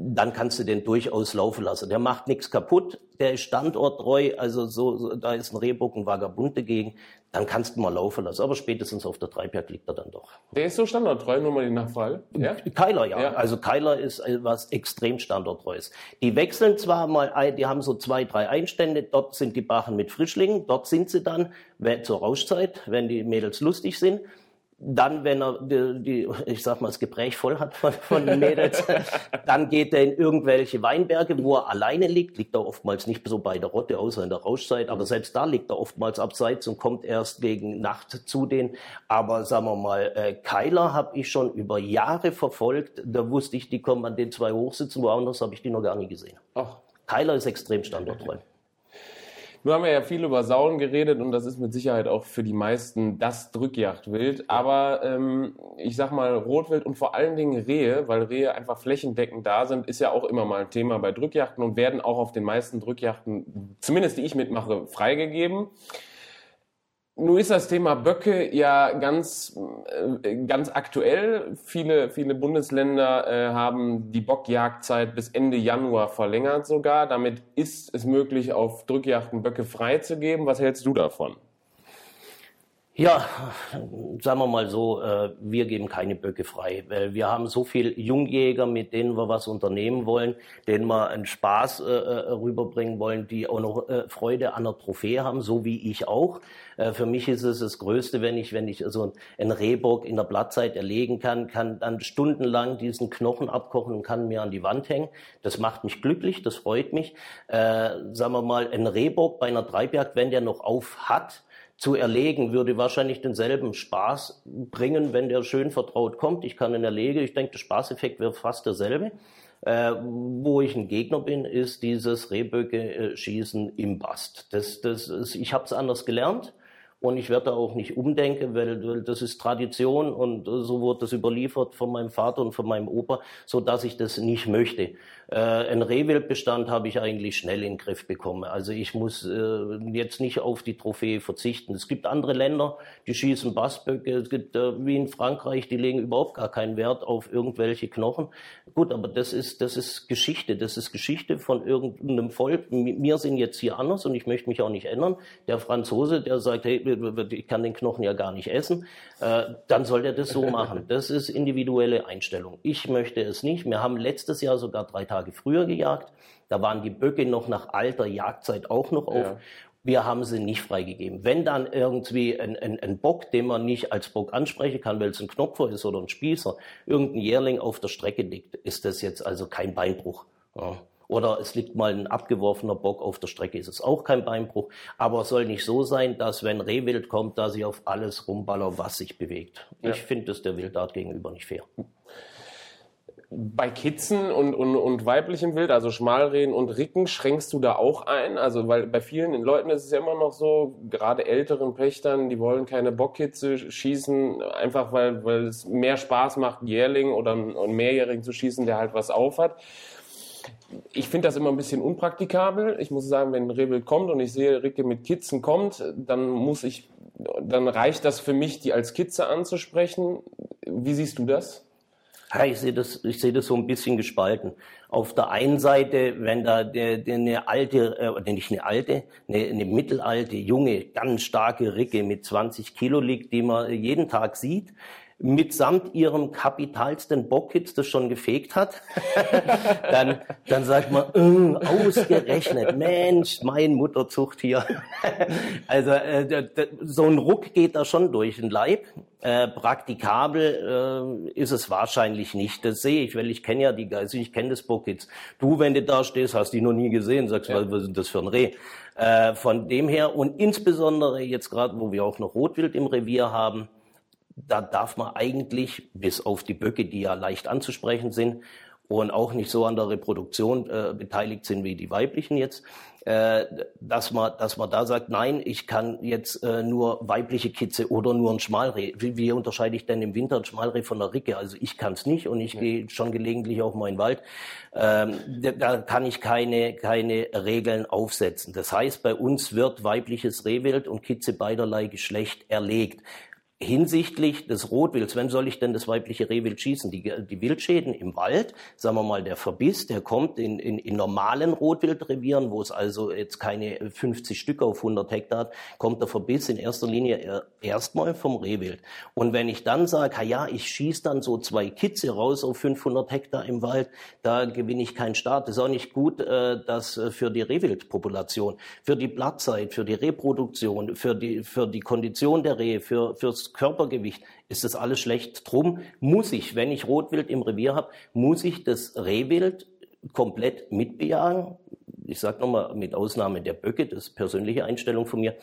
Speaker 3: dann kannst du den durchaus laufen lassen. Der macht nichts kaputt, der ist standorttreu, also so, so da ist ein Rehbock ein Vagabund dagegen, dann kannst du mal laufen lassen. Aber spätestens auf der Treibjagd liegt er dann doch.
Speaker 2: Der ist so standorttreu, nur mal die Nachfrage.
Speaker 3: Ja? Keiler, ja. ja. Also Keiler ist was extrem standorttreues. Die wechseln zwar mal, die haben so zwei, drei Einstände, dort sind die Bachen mit Frischlingen, dort sind sie dann zur Rauschzeit, wenn die Mädels lustig sind dann, wenn er die, die, ich sag mal, das Gespräch voll hat von, von den Mädels, dann geht er in irgendwelche Weinberge, wo er alleine liegt, liegt er oftmals nicht so bei der Rotte, außer in der Rauschzeit, aber selbst da liegt er oftmals abseits und kommt erst gegen Nacht zu denen. Aber sagen wir mal, äh, Keiler habe ich schon über Jahre verfolgt, da wusste ich, die kommen an den zwei Hochsitzen, woanders habe ich die noch gar nie gesehen. Ach. Keiler ist extrem standorttreu.
Speaker 2: Nun haben wir ja viel über Sauen geredet und das ist mit Sicherheit auch für die meisten das Drückjagdwild. Aber ähm, ich sag mal, Rotwild und vor allen Dingen Rehe, weil Rehe einfach flächendeckend da sind, ist ja auch immer mal ein Thema bei Drückjachten und werden auch auf den meisten Drückjachten, zumindest die ich mitmache, freigegeben. Nun ist das Thema Böcke ja ganz, äh, ganz aktuell. Viele, viele Bundesländer äh, haben die Bockjagdzeit bis Ende Januar verlängert sogar. Damit ist es möglich, auf Drückjachten Böcke freizugeben. Was hältst du davon?
Speaker 3: Ja, sagen wir mal so, äh, wir geben keine Böcke frei. Weil Wir haben so viel Jungjäger, mit denen wir was unternehmen wollen, denen wir einen Spaß äh, äh, rüberbringen wollen, die auch noch Freude an der Trophäe haben, so wie ich auch. Für mich ist es das Größte, wenn ich, wenn ich so einen Rehbock in der Blattzeit erlegen kann, kann dann stundenlang diesen Knochen abkochen und kann mir an die Wand hängen. Das macht mich glücklich, das freut mich. Äh, sagen wir mal, ein Rehbock bei einer Treibjagd, wenn der noch auf hat, zu erlegen, würde wahrscheinlich denselben Spaß bringen, wenn der schön vertraut kommt. Ich kann ihn erlegen. Ich denke, der Spaßeffekt wäre fast derselbe. Äh, wo ich ein Gegner bin, ist dieses Rehböcke-Schießen im Bast. Das, das ist, ich habe es anders gelernt. Und ich werde da auch nicht umdenken, weil, weil das ist Tradition und so wurde das überliefert von meinem Vater und von meinem Opa, so dass ich das nicht möchte. Äh, ein Rehwildbestand habe ich eigentlich schnell in den Griff bekommen. Also ich muss äh, jetzt nicht auf die Trophäe verzichten. Es gibt andere Länder, die schießen Bassböcke. Es gibt äh, wie in Frankreich, die legen überhaupt gar keinen Wert auf irgendwelche Knochen. Gut, aber das ist das ist Geschichte. Das ist Geschichte von irgendeinem Volk. Wir sind jetzt hier anders und ich möchte mich auch nicht ändern. Der Franzose, der sagt, hey, ich kann den Knochen ja gar nicht essen, äh, dann soll der das so machen. Das ist individuelle Einstellung. Ich möchte es nicht. Wir haben letztes Jahr sogar drei Tage früher gejagt. Da waren die Böcke noch nach alter Jagdzeit auch noch auf. Ja. Wir haben sie nicht freigegeben. Wenn dann irgendwie ein, ein, ein, Bock, den man nicht als Bock ansprechen kann, weil es ein Knopfer ist oder ein Spießer, irgendein Jährling auf der Strecke liegt, ist das jetzt also kein Beinbruch. Ja. Oder es liegt mal ein abgeworfener Bock auf der Strecke, ist es auch kein Beinbruch. Aber es soll nicht so sein, dass wenn Rehwild kommt, da sie auf alles rumballert, was sich bewegt. Ja. Ich finde das der Wildart gegenüber nicht fair.
Speaker 2: Bei Kitzen und, und, und weiblichem Wild, also Schmalrehen und Ricken, schränkst du da auch ein? Also, weil bei vielen Leuten ist es ja immer noch so, gerade älteren Pächtern, die wollen keine Bockkitze schießen, einfach weil, weil es mehr Spaß macht, Jährling oder einen Mehrjährigen zu schießen, der halt was aufhat ich finde das immer ein bisschen unpraktikabel. Ich muss sagen, wenn Rebel kommt und ich sehe, Ricke mit Kitzen kommt, dann muss ich, dann reicht das für mich, die als Kitze anzusprechen. Wie siehst du das?
Speaker 3: Ja, ich sehe das, ich sehe das so ein bisschen gespalten. Auf der einen Seite, wenn da der, der eine alte, äh, nicht eine alte, eine, eine mittelalte, junge, ganz starke Ricke mit 20 Kilo liegt, die man jeden Tag sieht, mitsamt ihrem kapitalsten Bockkitz das schon gefegt hat, dann, dann sagt man, äh, ausgerechnet, Mensch, mein Mutterzucht hier. also äh, so ein Ruck geht da schon durch den Leib. Äh, praktikabel äh, ist es wahrscheinlich nicht. Das sehe ich, weil ich kenne ja die Geister, ich kenne das Bockkitz. Du, wenn du da stehst, hast die noch nie gesehen, sagst, ja. was ist das für ein Reh? Äh, von dem her und insbesondere jetzt gerade, wo wir auch noch Rotwild im Revier haben, da darf man eigentlich, bis auf die Böcke, die ja leicht anzusprechen sind, und auch nicht so an der Reproduktion äh, beteiligt sind wie die weiblichen jetzt, äh, dass man, dass man da sagt, nein, ich kann jetzt äh, nur weibliche Kitze oder nur ein Schmalreh. Wie, wie unterscheide ich denn im Winter ein Schmalreh von einer Ricke? Also ich kann es nicht und ich ja. gehe schon gelegentlich auch mal in den Wald. Ähm, da, da kann ich keine, keine Regeln aufsetzen. Das heißt, bei uns wird weibliches Rehwild und Kitze beiderlei Geschlecht erlegt hinsichtlich des Rotwilds, wenn soll ich denn das weibliche Rehwild schießen? Die, die Wildschäden im Wald, sagen wir mal, der Verbiss, der kommt in, in, in normalen Rotwildrevieren, wo es also jetzt keine 50 Stück auf 100 Hektar hat, kommt der Verbiss in erster Linie erstmal vom Rehwild. Und wenn ich dann sage, ja, ich schieße dann so zwei Kitze raus auf 500 Hektar im Wald, da gewinne ich keinen Start. Das ist auch nicht gut, äh, dass äh, für die Rehwildpopulation, für die Blattzeit, für die Reproduktion, für die, für die Kondition der Rehe, für, fürs Körpergewicht ist das alles schlecht. Drum muss ich, wenn ich Rotwild im Revier habe, muss ich das Rehwild komplett mitbejagen. Ich sage nochmal, mit Ausnahme der Böcke, das ist persönliche Einstellung von mir.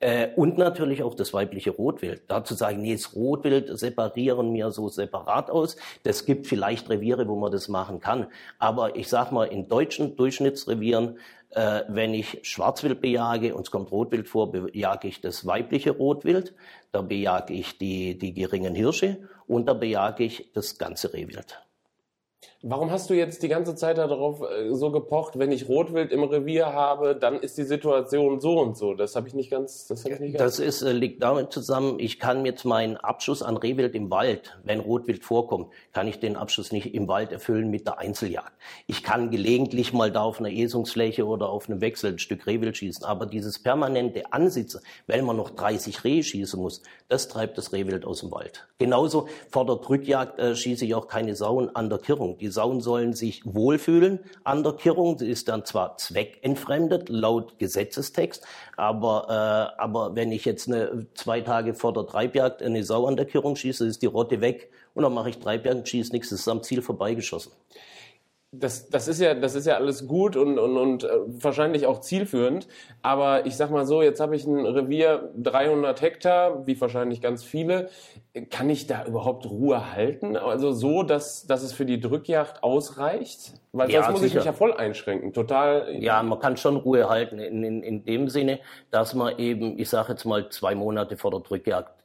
Speaker 3: Äh, und natürlich auch das weibliche Rotwild. Dazu sagen, nee, das Rotwild separieren wir so separat aus. Das gibt vielleicht Reviere, wo man das machen kann. Aber ich sag mal, in deutschen Durchschnittsrevieren äh, wenn ich Schwarzwild bejage und es kommt Rotwild vor, bejage ich das weibliche Rotwild, da bejage ich die, die geringen Hirsche und da bejage ich das ganze Rehwild.
Speaker 2: Warum hast du jetzt die ganze Zeit darauf äh, so gepocht, wenn ich Rotwild im Revier habe, dann ist die Situation so und so? Das habe ich nicht ganz,
Speaker 3: das ich nicht ganz. Das ist, äh, liegt damit zusammen, ich kann jetzt meinen Abschuss an Rehwild im Wald, wenn Rotwild vorkommt, kann ich den Abschuss nicht im Wald erfüllen mit der Einzeljagd. Ich kann gelegentlich mal da auf einer Esungsfläche oder auf einem Wechsel ein Stück Rehwild schießen, aber dieses permanente Ansitzen, weil man noch 30 Rehe schießen muss, das treibt das Rehwild aus dem Wald. Genauso vor der Drückjagd äh, schieße ich auch keine Sauen an der Kirrung. Die Sauen sollen sich wohlfühlen an der Kirrung. Sie ist dann zwar zweckentfremdet laut Gesetzestext, aber, äh, aber wenn ich jetzt eine, zwei Tage vor der Treibjagd eine Sau an der Kirrung schieße, ist die Rotte weg und dann mache ich Treibjagd, schieße nichts, das ist am Ziel vorbeigeschossen
Speaker 2: das, das ist ja, das ist ja alles gut und, und, und äh, wahrscheinlich auch zielführend. Aber ich sag mal so, jetzt habe ich ein Revier 300 Hektar, wie wahrscheinlich ganz viele. Kann ich da überhaupt Ruhe halten? Also so, dass, dass es für die Drückjagd ausreicht? Weil ja, sonst muss sicher. ich mich ja voll einschränken. Total.
Speaker 3: Ja, man kann schon Ruhe halten in, in, in dem Sinne, dass man eben, ich sage jetzt mal zwei Monate vor der Drückjagd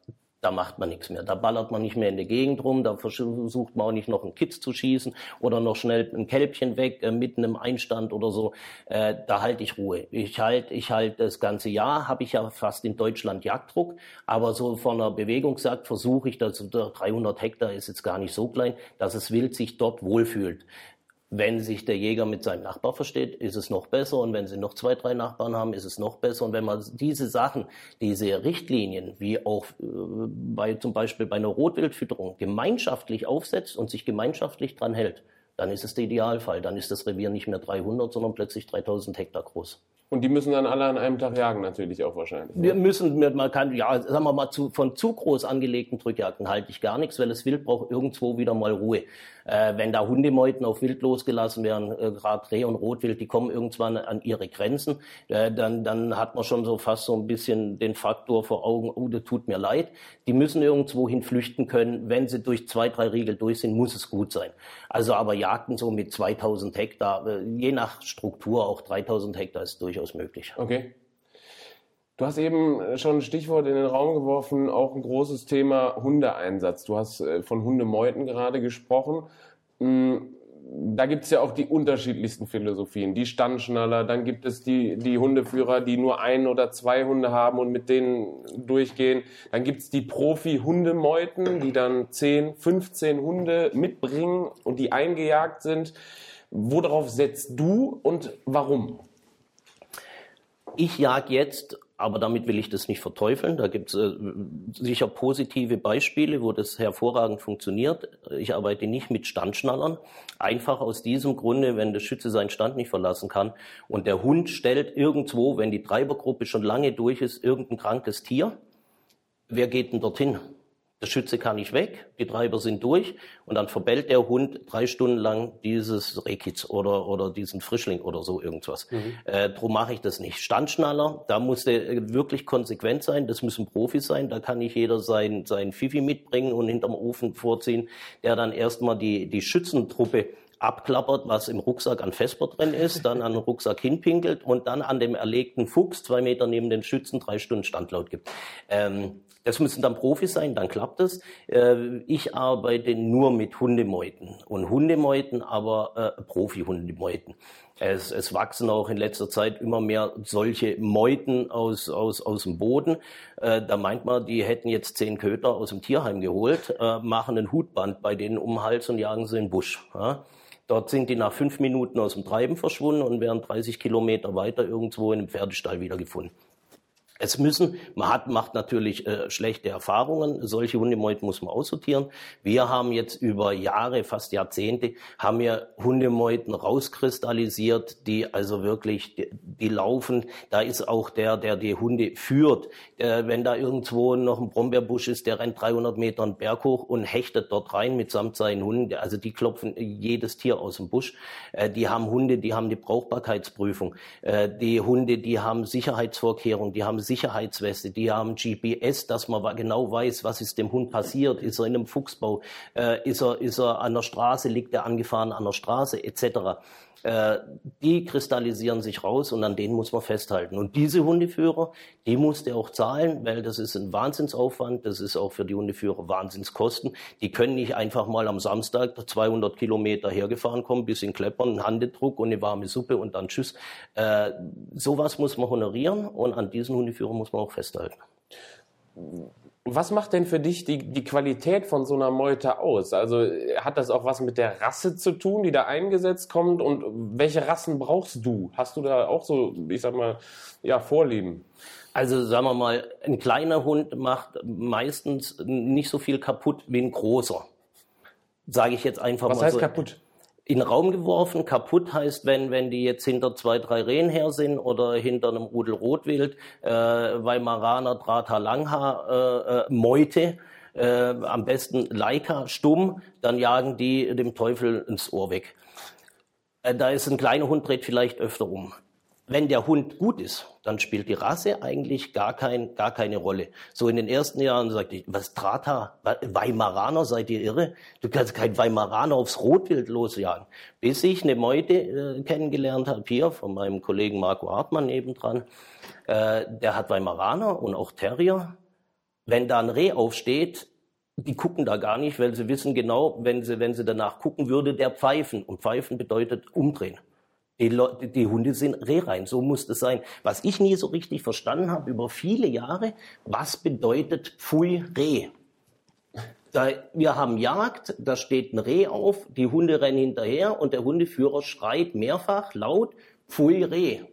Speaker 3: da macht man nichts mehr. Da ballert man nicht mehr in der Gegend rum, da versucht man auch nicht noch einen Kitz zu schießen oder noch schnell ein Kälbchen weg, äh, mitten im Einstand oder so. Äh, da halte ich Ruhe. Ich halte ich halt das ganze Jahr, habe ich ja fast in Deutschland Jagddruck, aber so von der Bewegungsjagd versuche ich, dass 300 Hektar ist jetzt gar nicht so klein, dass es Wild sich dort wohlfühlt. Wenn sich der Jäger mit seinem Nachbar versteht, ist es noch besser. Und wenn sie noch zwei, drei Nachbarn haben, ist es noch besser. Und wenn man diese Sachen, diese Richtlinien, wie auch äh, bei, zum Beispiel bei einer Rotwildfütterung, gemeinschaftlich aufsetzt und sich gemeinschaftlich dran hält, dann ist es der Idealfall. Dann ist das Revier nicht mehr 300, sondern plötzlich 3000 Hektar groß.
Speaker 2: Und die müssen dann alle an einem Tag jagen, natürlich auch wahrscheinlich.
Speaker 3: Wir müssen, man kann, ja, sagen wir mal, zu, von zu groß angelegten Drückjagden halte ich gar nichts, weil das Wild braucht irgendwo wieder mal Ruhe. Äh, wenn da Hundemeuten auf Wild losgelassen werden, äh, gerade Reh und Rotwild, die kommen irgendwann an ihre Grenzen, äh, dann, dann hat man schon so fast so ein bisschen den Faktor vor Augen, oh, das tut mir leid. Die müssen irgendwo hin flüchten können. Wenn sie durch zwei, drei Riegel durch sind, muss es gut sein. Also aber Jagden so mit 2000 Hektar, äh, je nach Struktur auch 3000 Hektar ist durchaus möglich.
Speaker 2: Okay. Du hast eben schon ein Stichwort in den Raum geworfen, auch ein großes Thema Hundeeinsatz. Du hast äh, von Hundemeuten gerade gesprochen. Mm, da gibt es ja auch die unterschiedlichsten Philosophien. Die Standschnaller, dann gibt es die, die Hundeführer, die nur ein oder zwei Hunde haben und mit denen durchgehen. Dann gibt es die Profi-Hundemeuten, die dann 10, 15 Hunde mitbringen und die eingejagt sind. Worauf setzt du und warum?
Speaker 3: Ich jag jetzt aber damit will ich das nicht verteufeln. Da gibt es äh, sicher positive Beispiele, wo das hervorragend funktioniert. Ich arbeite nicht mit Standschnallern. Einfach aus diesem Grunde, wenn der Schütze seinen Stand nicht verlassen kann und der Hund stellt irgendwo, wenn die Treibergruppe schon lange durch ist, irgendein krankes Tier. Wer geht denn dorthin? Der Schütze kann nicht weg, die Treiber sind durch und dann verbellt der Hund drei Stunden lang dieses Rehkitz oder, oder diesen Frischling oder so irgendwas. Mhm. Äh, drum mache ich das nicht. Standschnaller, da muss der wirklich konsequent sein, das müssen Profis sein, da kann nicht jeder sein, sein Fifi mitbringen und hinterm Ofen vorziehen, der dann erstmal die, die Schützentruppe abklappert, was im Rucksack an Vesper drin ist, dann an den Rucksack hinpinkelt und dann an dem erlegten Fuchs zwei Meter neben den Schützen drei Stunden Standlaut gibt. Ähm, das müssen dann Profis sein, dann klappt es. Äh, ich arbeite nur mit Hundemeuten und Hundemeuten, aber äh, Profi-Hundemeuten. Es, es wachsen auch in letzter Zeit immer mehr solche Meuten aus, aus, aus dem Boden. Äh, da meint man, die hätten jetzt zehn Köter aus dem Tierheim geholt, äh, machen ein Hutband bei denen um den Hals und jagen sie in den Busch. Ja? Dort sind die nach fünf Minuten aus dem Treiben verschwunden und werden 30 Kilometer weiter irgendwo in einem Pferdestall wiedergefunden. Es müssen, man hat, macht natürlich äh, schlechte Erfahrungen. Solche Hundemeuten muss man aussortieren. Wir haben jetzt über Jahre, fast Jahrzehnte, haben wir Hundemeuten rauskristallisiert, die also wirklich, die, die laufen. Da ist auch der, der die Hunde führt. Äh, wenn da irgendwo noch ein Brombeerbusch ist, der rennt 300 Meter einen Berg hoch und hechtet dort rein mitsamt seinen Hunden. Also die klopfen jedes Tier aus dem Busch. Äh, die haben Hunde, die haben die Brauchbarkeitsprüfung. Äh, die Hunde, die haben Sicherheitsvorkehrungen, die haben Sicherheitsweste, die haben GPS, dass man genau weiß, was ist dem Hund passiert. Ist er in einem Fuchsbau? Äh, ist, er, ist er an der Straße? Liegt er angefahren an der Straße? Etc. Äh, die kristallisieren sich raus und an denen muss man festhalten. Und diese Hundeführer, die muss der auch zahlen, weil das ist ein Wahnsinnsaufwand, das ist auch für die Hundeführer Wahnsinnskosten. Die können nicht einfach mal am Samstag 200 Kilometer hergefahren kommen, bisschen kleppern, einen Handedruck und eine warme Suppe und dann tschüss. Äh, sowas muss man honorieren und an diesen Hundeführern muss man auch festhalten.
Speaker 2: Was macht denn für dich die, die Qualität von so einer Meute aus? Also hat das auch was mit der Rasse zu tun, die da eingesetzt kommt? Und welche Rassen brauchst du? Hast du da auch so, ich sag mal, ja, Vorlieben?
Speaker 3: Also sagen wir mal, ein kleiner Hund macht meistens nicht so viel kaputt wie ein großer. Sage ich jetzt einfach
Speaker 2: was
Speaker 3: mal.
Speaker 2: Was heißt kaputt?
Speaker 3: In den Raum geworfen. Kaputt heißt, wenn, wenn die jetzt hinter zwei, drei Rehen her sind oder hinter einem Rudel Rotwild, äh, Weimaraner, Drata, Langhaar, äh, äh, Meute, äh, am besten Leica, stumm, dann jagen die dem Teufel ins Ohr weg. Äh, da ist ein kleiner Hund, dreht vielleicht öfter um. Wenn der Hund gut ist, dann spielt die Rasse eigentlich gar, kein, gar keine Rolle. So in den ersten Jahren sagte ich, was Trata, Weimaraner, seid ihr irre? Du kannst kein Weimaraner aufs Rotwild losjagen. Bis ich eine Meute äh, kennengelernt habe, hier von meinem Kollegen Marco Hartmann nebendran. Äh, der hat Weimaraner und auch Terrier. Wenn da ein Reh aufsteht, die gucken da gar nicht, weil sie wissen genau, wenn sie, wenn sie danach gucken würde, der pfeifen. Und pfeifen bedeutet umdrehen. Die, Leute, die Hunde sind rehrein, so muss es sein. Was ich nie so richtig verstanden habe über viele Jahre, was bedeutet Pfui Reh? Da, wir haben Jagd, da steht ein Reh auf, die Hunde rennen hinterher und der Hundeführer schreit mehrfach laut Pfui Reh.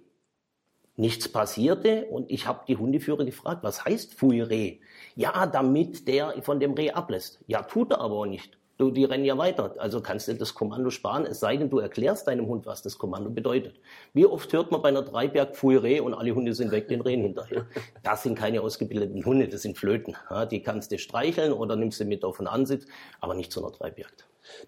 Speaker 3: Nichts passierte und ich habe die Hundeführer gefragt, was heißt Pfui Reh? Ja, damit der von dem Reh ablässt. Ja, tut er aber auch nicht. Du, die rennen ja weiter. Also kannst du das Kommando sparen, es sei denn, du erklärst deinem Hund, was das Kommando bedeutet. Wie oft hört man bei einer Dreiberg Pfui Reh und alle Hunde sind weg, den Rehen hinterher. Das sind keine ausgebildeten Hunde, das sind Flöten. Ja, die kannst du streicheln oder nimmst du mit auf den Ansitz, aber nicht zu einer Dreiberg.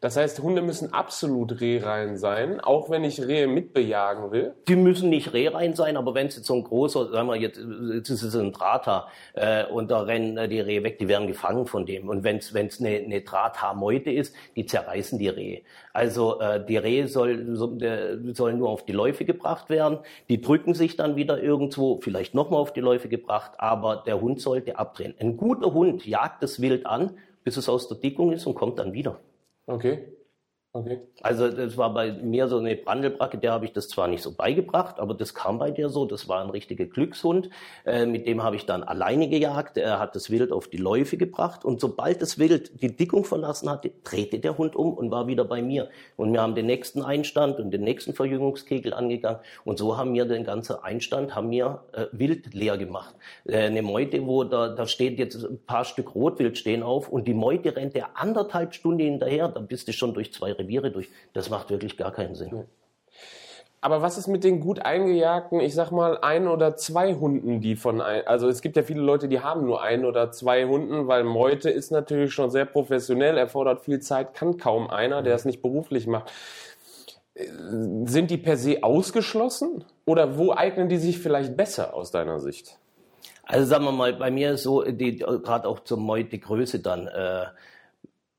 Speaker 2: Das heißt, Hunde müssen absolut rehrein sein, auch wenn ich Rehe mitbejagen will?
Speaker 3: Die müssen nicht rehrein sein, aber wenn es jetzt so ein großer, sagen wir jetzt, jetzt ist es ein Drata äh, und da rennen äh, die Rehe weg, die werden gefangen von dem. Und wenn es eine, eine Drata-Meute ist, die zerreißen die Rehe. Also äh, die Rehe soll, so, äh, sollen nur auf die Läufe gebracht werden. Die drücken sich dann wieder irgendwo, vielleicht nochmal auf die Läufe gebracht, aber der Hund sollte abdrehen. Ein guter Hund jagt das Wild an, bis es aus der Dickung ist und kommt dann wieder.
Speaker 2: Okay. Okay.
Speaker 3: Also das war bei mir so eine Brandelbracke, der habe ich das zwar nicht so beigebracht, aber das kam bei dir so. Das war ein richtiger Glückshund. Äh, mit dem habe ich dann alleine gejagt. Er hat das Wild auf die Läufe gebracht und sobald das Wild die Dickung verlassen hatte, drehte der Hund um und war wieder bei mir. Und wir haben den nächsten Einstand und den nächsten Verjüngungskegel angegangen und so haben wir den ganzen Einstand haben wir äh, Wild leer gemacht. Äh, eine Meute, wo da, da steht jetzt ein paar Stück Rotwild stehen auf und die Meute rennt der anderthalb Stunden hinterher. Da bist du schon durch zwei Reviere durch. Das macht wirklich gar keinen Sinn.
Speaker 2: Aber was ist mit den gut eingejagten, ich sag mal, ein oder zwei Hunden, die von ein, also es gibt ja viele Leute, die haben nur ein oder zwei Hunden, weil Meute ist natürlich schon sehr professionell, erfordert viel Zeit, kann kaum einer, der es nicht beruflich macht. Sind die per se ausgeschlossen? Oder wo eignen die sich vielleicht besser aus deiner Sicht?
Speaker 3: Also sagen wir mal, bei mir ist so, gerade auch zur Meutegröße dann, äh,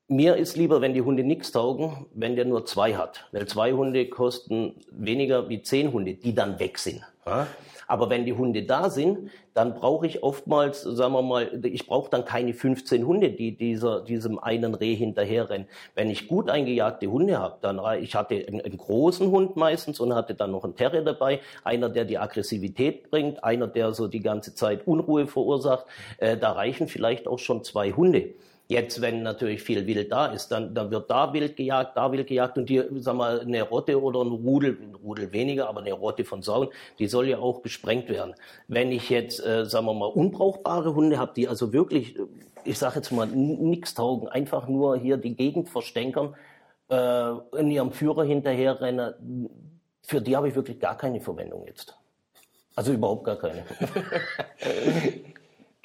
Speaker 3: mir ist lieber, wenn die Hunde nichts taugen, wenn der nur zwei hat. Weil zwei Hunde kosten weniger wie zehn Hunde, die dann weg sind. Ja? Aber wenn die Hunde da sind, dann brauche ich oftmals, sagen wir mal, ich brauche dann keine 15 Hunde, die dieser, diesem einen Reh hinterherrennen. Wenn ich gut eingejagte Hunde habe, dann ich hatte einen, einen, großen Hund meistens und hatte dann noch einen Terrier dabei, einer, der die Aggressivität bringt, einer, der so die ganze Zeit Unruhe verursacht, äh, da reichen vielleicht auch schon zwei Hunde. Jetzt, wenn natürlich viel Wild da ist, dann, dann wird da Wild gejagt, da Wild gejagt und die, sag mal, eine Rotte oder ein Rudel, ein Rudel weniger, aber eine Rotte von Sauen, die soll ja auch gesprengt werden. Wenn ich jetzt, äh, sagen wir mal, unbrauchbare Hunde habe, die also wirklich, ich sage jetzt mal, nichts taugen, einfach nur hier die Gegend verstänkern, äh, in ihrem Führer hinterherrennen, für die habe ich wirklich gar keine Verwendung jetzt. Also überhaupt gar keine.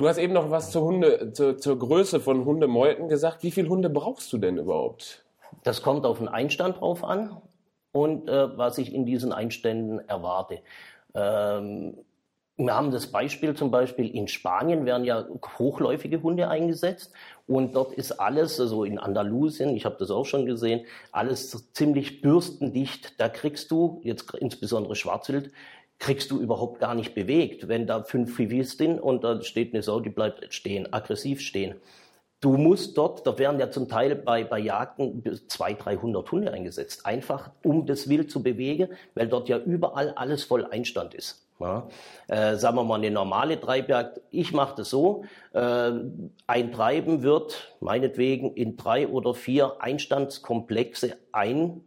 Speaker 2: Du hast eben noch was zur, Hunde, zur, zur Größe von Hundemeuten gesagt. Wie viele Hunde brauchst du denn überhaupt?
Speaker 3: Das kommt auf den Einstand drauf an und äh, was ich in diesen Einständen erwarte. Ähm, wir haben das Beispiel zum Beispiel in Spanien werden ja hochläufige Hunde eingesetzt und dort ist alles, also in Andalusien, ich habe das auch schon gesehen, alles ziemlich bürstendicht. Da kriegst du jetzt insbesondere Schwarzwild kriegst du überhaupt gar nicht bewegt. Wenn da fünf Fivis sind und da steht eine Sau, die bleibt stehen, aggressiv stehen. Du musst dort, da werden ja zum Teil bei, bei Jagden 200, 300 Hunde eingesetzt, einfach um das Wild zu bewegen, weil dort ja überall alles voll Einstand ist. Ja. Äh, sagen wir mal eine normale Treibjagd, ich mache das so, äh, ein Treiben wird meinetwegen in drei oder vier Einstandskomplexe ein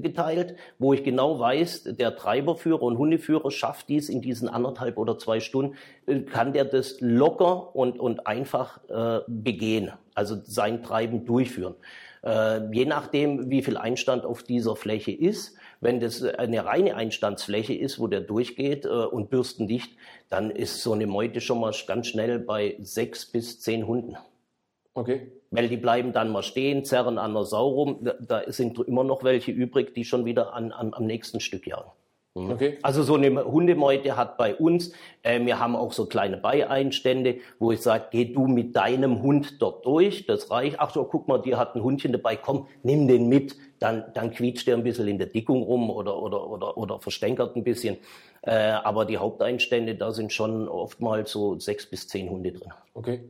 Speaker 3: geteilt, wo ich genau weiß, der Treiberführer und Hundeführer schafft dies in diesen anderthalb oder zwei Stunden, äh, kann der das locker und, und einfach äh, begehen, also sein Treiben durchführen. Äh, je nachdem, wie viel Einstand auf dieser Fläche ist, wenn das eine reine Einstandsfläche ist, wo der durchgeht äh, und bürstendicht, dann ist so eine Meute schon mal ganz schnell bei sechs bis zehn Hunden. Okay. Weil die bleiben dann mal stehen, zerren an der Sau rum. Da sind immer noch welche übrig, die schon wieder an, an, am nächsten Stück jagen. Mhm. Okay. Also so eine Hundemeute hat bei uns, äh, wir haben auch so kleine Beieinstände, wo ich sage, geh du mit deinem Hund dort durch, das reicht. Ach so, guck mal, die hat ein Hundchen dabei, komm, nimm den mit, dann, dann quietscht der ein bisschen in der Dickung rum oder, oder, oder, oder verstänkert ein bisschen. Äh, aber die Haupteinstände, da sind schon oftmals so sechs bis zehn Hunde drin.
Speaker 2: Okay.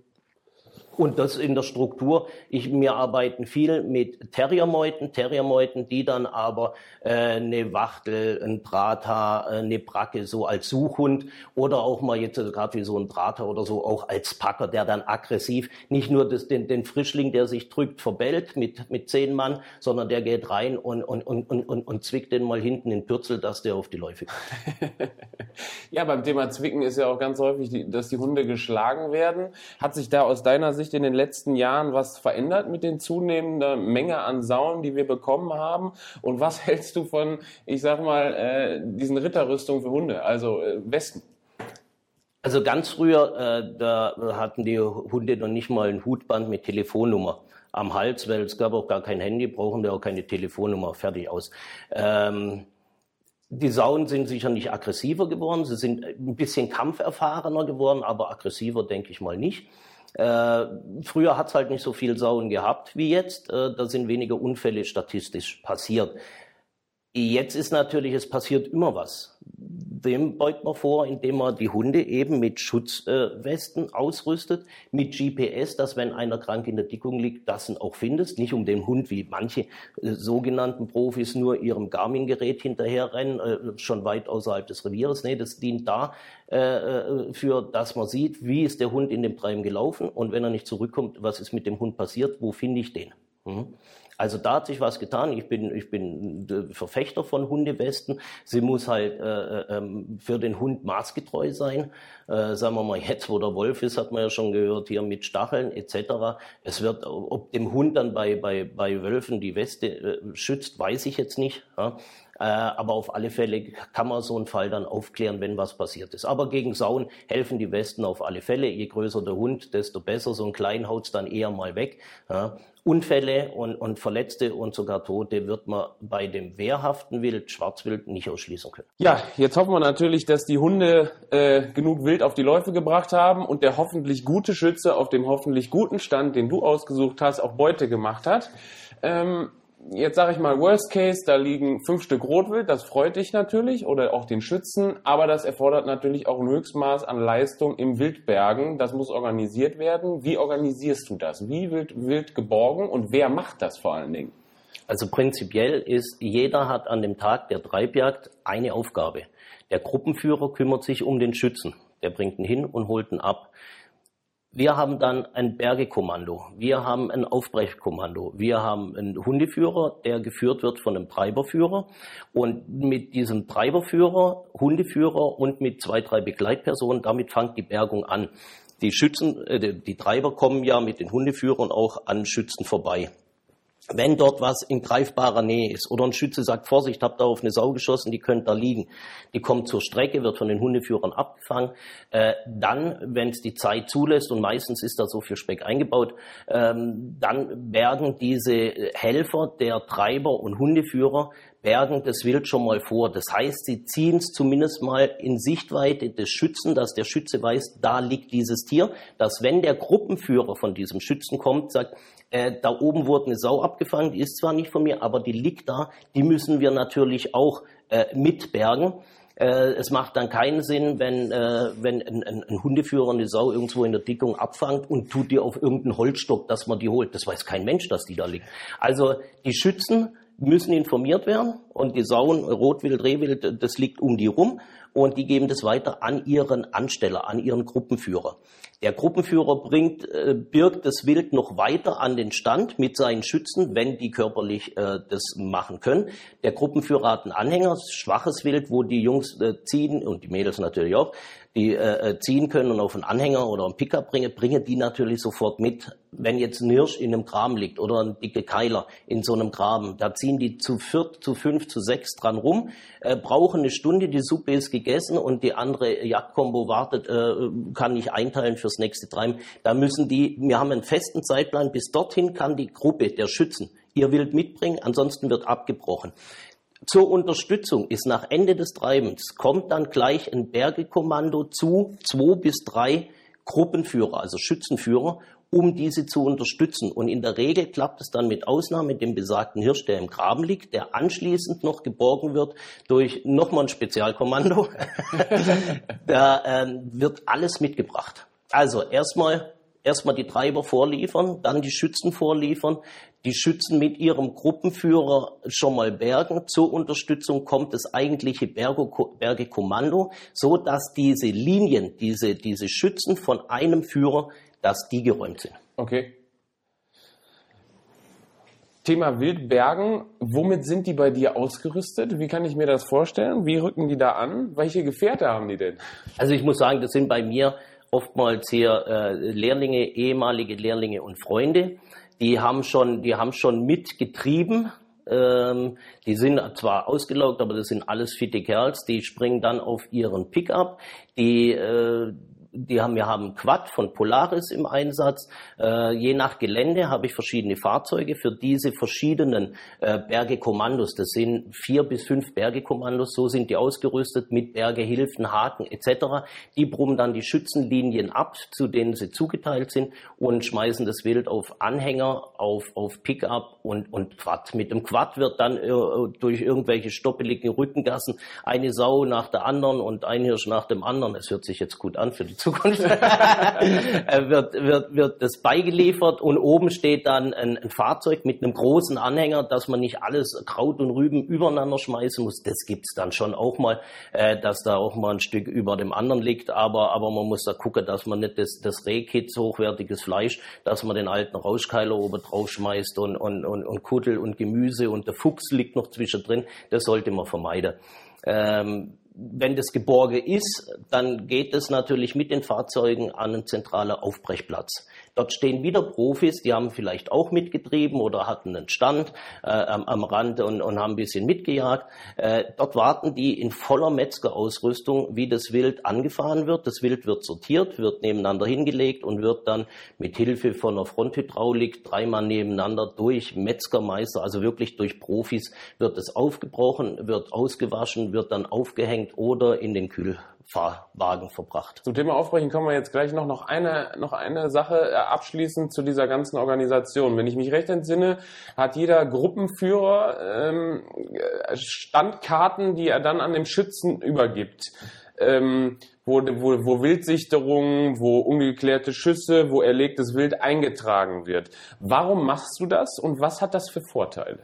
Speaker 3: Und das in der Struktur. Ich, wir arbeiten viel mit Terriermeuten, Terriermeuten, die dann aber äh, eine Wachtel, ein Brata, äh, eine Bracke so als Suchhund oder auch mal jetzt also gerade wie so ein Drater oder so auch als Packer, der dann aggressiv nicht nur das, den, den Frischling, der sich drückt, verbellt mit, mit zehn Mann, sondern der geht rein und, und, und, und, und, und zwickt den mal hinten in Pürzel, dass der auf die Läufe kommt.
Speaker 2: ja, beim Thema Zwicken ist ja auch ganz häufig, dass die Hunde geschlagen werden. Hat sich da aus deiner Sicht sich in den letzten Jahren was verändert mit den zunehmenden Menge an Sauen, die wir bekommen haben? Und was hältst du von, ich sag mal, äh, diesen Ritterrüstungen für Hunde, also äh, Westen?
Speaker 3: Also ganz früher, äh, da hatten die Hunde noch nicht mal ein Hutband mit Telefonnummer am Hals, weil es gab auch gar kein Handy, brauchen wir auch keine Telefonnummer, fertig aus. Ähm, die Sauen sind sicher nicht aggressiver geworden, sie sind ein bisschen kampferfahrener geworden, aber aggressiver denke ich mal nicht. Äh, früher hat's halt nicht so viel Sauen gehabt wie jetzt. Äh, da sind weniger Unfälle statistisch passiert. Jetzt ist natürlich, es passiert immer was. Dem beugt man vor, indem man die Hunde eben mit Schutzwesten ausrüstet, mit GPS, dass wenn einer krank in der Dickung liegt, das ihn auch findest. Nicht um den Hund, wie manche äh, sogenannten Profis nur ihrem Garmin-Gerät hinterherrennen, äh, schon weit außerhalb des Reviers. Nee, das dient da äh, äh, für, dass man sieht, wie ist der Hund in dem Treiben gelaufen und wenn er nicht zurückkommt, was ist mit dem Hund passiert, wo finde ich den? Mhm. Also da hat sich was getan. Ich bin, ich bin Verfechter von Hundewesten. Sie muss halt äh, ähm, für den Hund maßgetreu sein. Äh, sagen wir mal, jetzt wo der Wolf ist, hat man ja schon gehört, hier mit Stacheln etc. Es wird, ob dem Hund dann bei, bei, bei Wölfen die Weste äh, schützt, weiß ich jetzt nicht. Ja? Äh, aber auf alle Fälle kann man so einen Fall dann aufklären, wenn was passiert ist. Aber gegen Sauen helfen die Westen auf alle Fälle. Je größer der Hund, desto besser. So ein klein haut's dann eher mal weg. Unfälle und, und Verletzte und sogar Tote wird man bei dem wehrhaften Wild, Schwarzwild, nicht ausschließen können.
Speaker 2: Ja, jetzt hoffen wir natürlich, dass die Hunde äh, genug Wild auf die Läufe gebracht haben und der hoffentlich gute Schütze auf dem hoffentlich guten Stand, den du ausgesucht hast, auch Beute gemacht hat. Ähm, jetzt sage ich mal Worst Case, da liegen fünf Stück Rotwild, das freut dich natürlich oder auch den Schützen, aber das erfordert natürlich auch ein Höchstmaß an Leistung im Wildbergen. Das muss organisiert werden. Wie organisierst du das? Wie wird Wild geborgen und wer macht das vor allen Dingen?
Speaker 3: Also prinzipiell ist, jeder hat an dem Tag der Treibjagd eine Aufgabe. Der Gruppenführer kümmert sich um den Schützen. Der bringt ihn hin und holt ihn ab. Wir haben dann ein Bergekommando, wir haben ein Aufbrechkommando, wir haben einen Hundeführer, der geführt wird von einem Treiberführer. Und mit diesem Treiberführer, Hundeführer und mit zwei, drei Begleitpersonen, damit fängt die Bergung an. Die Schützen, äh, die Treiber kommen ja mit den Hundeführern auch an Schützen vorbei wenn dort was in greifbarer Nähe ist oder ein Schütze sagt, Vorsicht, habt da auf eine Sau geschossen, die könnte da liegen. Die kommt zur Strecke, wird von den Hundeführern abgefangen. Äh, dann, wenn es die Zeit zulässt, und meistens ist da so viel Speck eingebaut, ähm, dann bergen diese Helfer, der Treiber und Hundeführer, bergen das Wild schon mal vor. Das heißt, sie ziehen es zumindest mal in Sichtweite des Schützen, dass der Schütze weiß, da liegt dieses Tier, dass wenn der Gruppenführer von diesem Schützen kommt, sagt, äh, da oben wurde eine Sau abgefangen, die ist zwar nicht von mir, aber die liegt da, die müssen wir natürlich auch äh, mitbergen. Äh, es macht dann keinen Sinn, wenn, äh, wenn ein, ein, ein, Hundeführer eine Sau irgendwo in der Dickung abfangt und tut die auf irgendeinen Holzstock, dass man die holt. Das weiß kein Mensch, dass die da liegt. Also die Schützen müssen informiert werden und die Sauen, Rotwild, Rehwild, das liegt um die rum und die geben das weiter an ihren Ansteller, an ihren Gruppenführer. Der Gruppenführer bringt, äh, birgt das Wild noch weiter an den Stand mit seinen Schützen, wenn die körperlich äh, das machen können. Der Gruppenführer hat einen Anhänger, schwaches Wild, wo die Jungs äh, ziehen und die Mädels natürlich auch, die äh, äh, ziehen können und auf einen Anhänger oder einen Pickup bringen, bringen die natürlich sofort mit. Wenn jetzt ein Hirsch in einem Graben liegt oder ein dicke Keiler in so einem Graben, da ziehen die zu viert, zu fünf, zu sechs dran rum, äh, brauchen eine Stunde, die Suppe ist gegessen und die andere Jagdkombo wartet, äh, kann nicht einteilen fürs nächste Treiben. Da müssen die, wir haben einen festen Zeitplan, bis dorthin kann die Gruppe der Schützen ihr Wild mitbringen, ansonsten wird abgebrochen. Zur Unterstützung ist nach Ende des Treibens, kommt dann gleich ein Bergekommando zu zwei bis drei Gruppenführer, also Schützenführer, um diese zu unterstützen. Und in der Regel klappt es dann mit Ausnahme dem besagten Hirsch, der im Graben liegt, der anschließend noch geborgen wird durch nochmal ein Spezialkommando. da ähm, wird alles mitgebracht. Also erstmal erstmal die Treiber vorliefern, dann die Schützen vorliefern, die Schützen mit ihrem Gruppenführer schon mal bergen. Zur Unterstützung kommt das eigentliche Bergekommando, so dass diese Linien, diese, diese Schützen von einem Führer, dass die geräumt sind.
Speaker 2: Okay. Thema Wildbergen, womit sind die bei dir ausgerüstet? Wie kann ich mir das vorstellen? Wie rücken die da an? Welche Gefährte haben die denn?
Speaker 3: Also ich muss sagen, das sind bei mir oftmals hier äh, Lehrlinge, ehemalige Lehrlinge und Freunde. Die haben schon, die haben schon mitgetrieben. Ähm, die sind zwar ausgelaugt, aber das sind alles fitte Kerls. Die springen dann auf ihren Pickup. Die äh, die haben, wir haben Quad von Polaris im Einsatz. Äh, je nach Gelände habe ich verschiedene Fahrzeuge für diese verschiedenen äh, Bergekommandos. Das sind vier bis fünf Bergekommandos, so sind die ausgerüstet mit Bergehilfen, Haken etc. Die brummen dann die Schützenlinien ab, zu denen sie zugeteilt sind und schmeißen das Wild auf Anhänger, auf, auf Pickup und, und Quad. Mit dem Quad wird dann äh, durch irgendwelche stoppeligen Rückengassen eine Sau nach der anderen und ein Hirsch nach dem anderen. Es hört sich jetzt gut an für die Zukunft, äh, wird, wird, wird das beigeliefert und oben steht dann ein, ein, Fahrzeug mit einem großen Anhänger, dass man nicht alles Kraut und Rüben übereinander schmeißen muss. Das gibt's dann schon auch mal, äh, dass da auch mal ein Stück über dem anderen liegt, aber, aber man muss da gucken, dass man nicht das, das Rehkitz, hochwertiges Fleisch, dass man den alten Rauschkeiler oben drauf schmeißt und, und, und, und Kuttel und Gemüse und der Fuchs liegt noch zwischendrin. Das sollte man vermeiden. Ähm, wenn das Geborge ist, dann geht es natürlich mit den Fahrzeugen an einen zentralen Aufbrechplatz. Dort stehen wieder Profis, die haben vielleicht auch mitgetrieben oder hatten einen Stand äh, am, am, Rand und, und, haben ein bisschen mitgejagt. Äh, dort warten die in voller Metzgerausrüstung, wie das Wild angefahren wird. Das Wild wird sortiert, wird nebeneinander hingelegt und wird dann mit Hilfe von einer Fronthydraulik dreimal nebeneinander durch Metzgermeister, also wirklich durch Profis, wird es aufgebrochen, wird ausgewaschen, wird dann aufgehängt oder in den Kühl Fahrwagen verbracht.
Speaker 2: Zum Thema Aufbrechen kommen wir jetzt gleich noch. Noch eine, noch eine Sache äh, abschließend zu dieser ganzen Organisation. Wenn ich mich recht entsinne, hat jeder Gruppenführer ähm, Standkarten, die er dann an den Schützen übergibt. Ähm, wo, wo, wo Wildsichterungen, wo ungeklärte Schüsse, wo erlegtes Wild eingetragen wird. Warum machst du das und was hat das für Vorteile?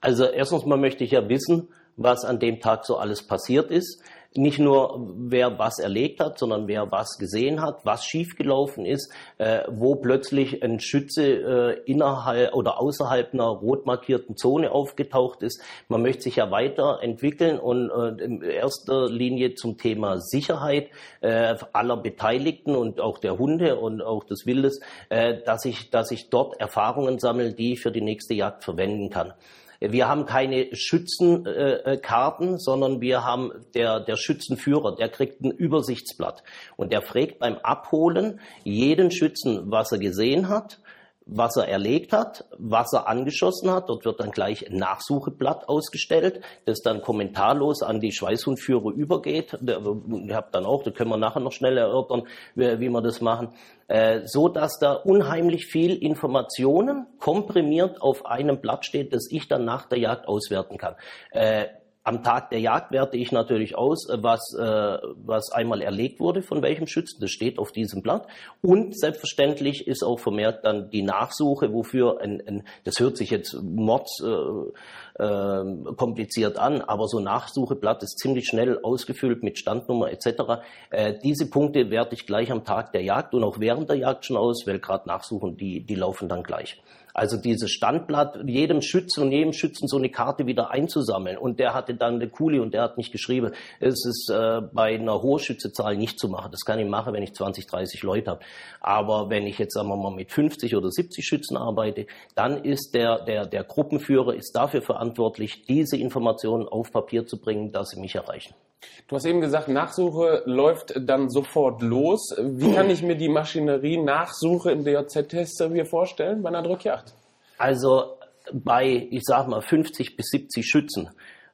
Speaker 3: Also erstens mal möchte ich ja wissen, was an dem Tag so alles passiert ist nicht nur wer was erlegt hat, sondern wer was gesehen hat, was schiefgelaufen ist, äh, wo plötzlich ein Schütze äh, innerhalb oder außerhalb einer rot markierten Zone aufgetaucht ist. Man möchte sich ja weiterentwickeln und äh, in erster Linie zum Thema Sicherheit äh, aller Beteiligten und auch der Hunde und auch des Wildes, äh, dass ich, dass ich dort Erfahrungen sammle, die ich für die nächste Jagd verwenden kann. Wir haben keine Schützenkarten, äh, sondern wir haben der, der Schützenführer, der kriegt ein Übersichtsblatt. Und der fragt beim Abholen jeden Schützen, was er gesehen hat, was er erlegt hat, was er angeschossen hat. Dort wird dann gleich ein Nachsucheblatt ausgestellt, das dann kommentarlos an die Schweißhundführer übergeht. Ich habe dann auch, da können wir nachher noch schnell erörtern, wie, wie wir das machen. Äh, so dass da unheimlich viel Informationen komprimiert auf einem Blatt steht, das ich dann nach der Jagd auswerten kann. Äh, am Tag der Jagd werte ich natürlich aus, äh, was, äh, was einmal erlegt wurde von welchem Schützen. Das steht auf diesem Blatt. Und selbstverständlich ist auch vermehrt dann die Nachsuche, wofür ein, ein das hört sich jetzt mords äh, äh, kompliziert an, aber so Nachsucheblatt ist ziemlich schnell ausgefüllt mit Standnummer etc. Äh, diese Punkte werte ich gleich am Tag der Jagd und auch während der Jagd schon aus, weil gerade Nachsuchen, die, die laufen dann gleich. Also dieses Standblatt, jedem Schützen und jedem Schützen so eine Karte wieder einzusammeln. Und der hatte dann eine Kuli und der hat nicht geschrieben, es ist äh, bei einer Hochschützezahl nicht zu machen. Das kann ich machen, wenn ich 20, 30 Leute habe. Aber wenn ich jetzt, sagen wir mal, mit 50 oder 70 Schützen arbeite, dann ist der, der, der Gruppenführer ist dafür verantwortlich, diese Informationen auf Papier zu bringen, dass sie mich erreichen.
Speaker 2: Du hast eben gesagt, Nachsuche läuft dann sofort los. Wie kann ich mir die Maschinerie Nachsuche im DJZ-Test hier vorstellen bei einer Drückjagd?
Speaker 3: Also bei, ich sag mal, 50 bis 70 Schützen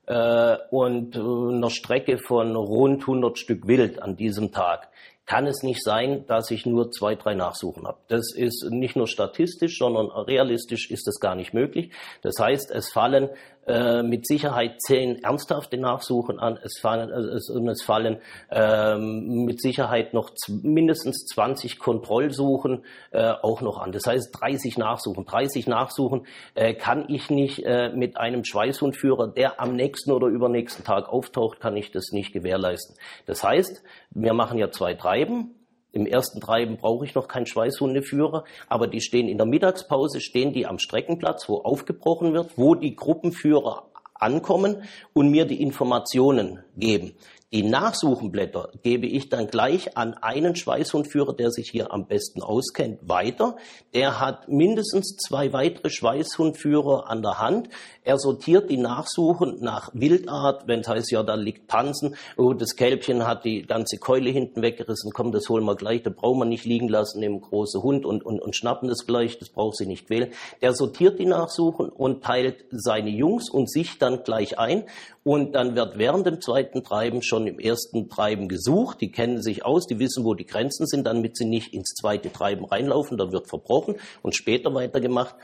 Speaker 3: äh, und äh, einer Strecke von rund 100 Stück Wild an diesem Tag kann es nicht sein, dass ich nur zwei, drei Nachsuchen habe. Das ist nicht nur statistisch, sondern realistisch ist das gar nicht möglich. Das heißt, es fallen äh, mit Sicherheit zehn ernsthafte Nachsuchen an. Es fallen, es, es fallen ähm, mit Sicherheit noch mindestens 20 Kontrollsuchen äh, auch noch an. Das heißt 30 Nachsuchen. 30 Nachsuchen äh, kann ich nicht äh, mit einem Schweißhundführer, der am nächsten oder übernächsten Tag auftaucht, kann ich das nicht gewährleisten. Das heißt, wir machen ja zwei Treiben. Im ersten Treiben brauche ich noch keinen Schweißhundeführer, aber die stehen in der Mittagspause, stehen die am Streckenplatz, wo aufgebrochen wird, wo die Gruppenführer ankommen und mir die Informationen geben. Die Nachsuchenblätter gebe ich dann gleich an einen Schweißhundführer, der sich hier am besten auskennt, weiter. Der hat mindestens zwei weitere Schweißhundführer an der Hand. Er sortiert die Nachsuchen nach Wildart, wenn es heißt, ja, da liegt Pansen, oh, das Kälbchen hat die ganze Keule hinten weggerissen, komm, das holen wir gleich, da brauchen wir nicht liegen lassen, nehmen große Hund und, und, und schnappen das gleich, das braucht sie nicht quälen. Der sortiert die Nachsuchen und teilt seine Jungs und sich dann gleich ein und dann wird während dem zweiten Treiben schon im ersten Treiben gesucht. Die kennen sich aus, die wissen, wo die Grenzen sind, damit sie nicht ins zweite Treiben reinlaufen. Da wird verbrochen und später weitergemacht.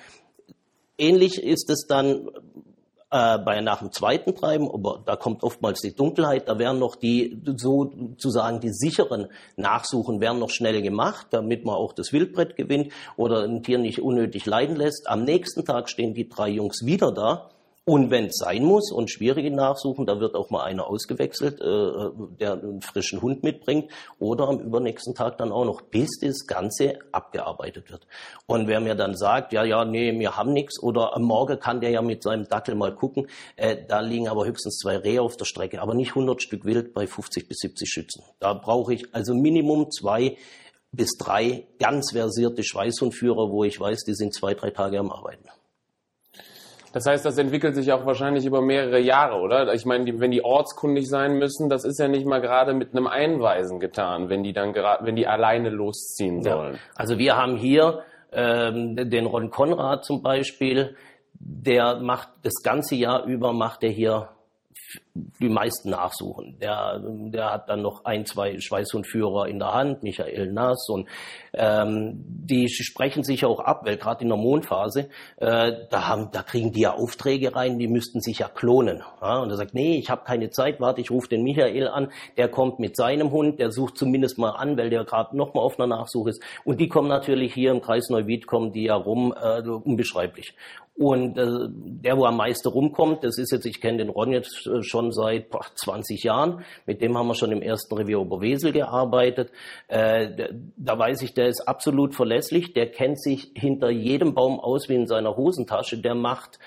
Speaker 3: Ähnlich ist es dann äh, bei nach dem zweiten Treiben, aber da kommt oftmals die Dunkelheit, da werden noch die sozusagen die sicheren Nachsuchen werden noch schnell gemacht, damit man auch das Wildbrett gewinnt oder ein Tier nicht unnötig leiden lässt. Am nächsten Tag stehen die drei Jungs wieder da und wenn es sein muss und schwierige Nachsuchen, da wird auch mal einer ausgewechselt, äh, der einen frischen Hund mitbringt oder am übernächsten Tag dann auch noch, bis das Ganze abgearbeitet wird. Und wer mir dann sagt, ja, ja, nee, wir haben nichts oder am Morgen kann der ja mit seinem Dackel mal gucken, äh, da liegen aber höchstens zwei Rehe auf der Strecke, aber nicht 100 Stück Wild bei 50 bis 70 Schützen. Da brauche ich also Minimum zwei bis drei ganz versierte Schweißhundführer, wo ich weiß, die sind zwei, drei Tage am Arbeiten.
Speaker 2: Das heißt, das entwickelt sich auch wahrscheinlich über mehrere Jahre, oder? Ich meine, die, wenn die ortskundig sein müssen, das ist ja nicht mal gerade mit einem Einweisen getan, wenn die dann gerade, wenn die alleine losziehen sollen. Ja.
Speaker 3: Also wir haben hier ähm, den Ron Konrad zum Beispiel, der macht das ganze Jahr über macht er hier die meisten nachsuchen. Der, der hat dann noch ein, zwei Schweißhundführer in der Hand, Michael Nass und ähm, die sprechen sich auch ab, weil gerade in der Mondphase, äh, da, haben, da kriegen die ja Aufträge rein, die müssten sich ja klonen. Ja? Und er sagt, nee, ich habe keine Zeit, warte, ich rufe den Michael an, der kommt mit seinem Hund, der sucht zumindest mal an, weil der gerade noch mal auf einer Nachsuche ist. Und die kommen natürlich hier im Kreis Neuwied, kommen die ja rum, äh, unbeschreiblich. Und äh, der, wo am meisten rumkommt, das ist jetzt, ich kenne den Ron jetzt äh, schon seit boah, 20 Jahren. Mit dem haben wir schon im ersten Revier Oberwesel gearbeitet. Äh, da weiß ich, der ist absolut verlässlich. Der kennt sich hinter jedem Baum aus wie in seiner Hosentasche. Der macht,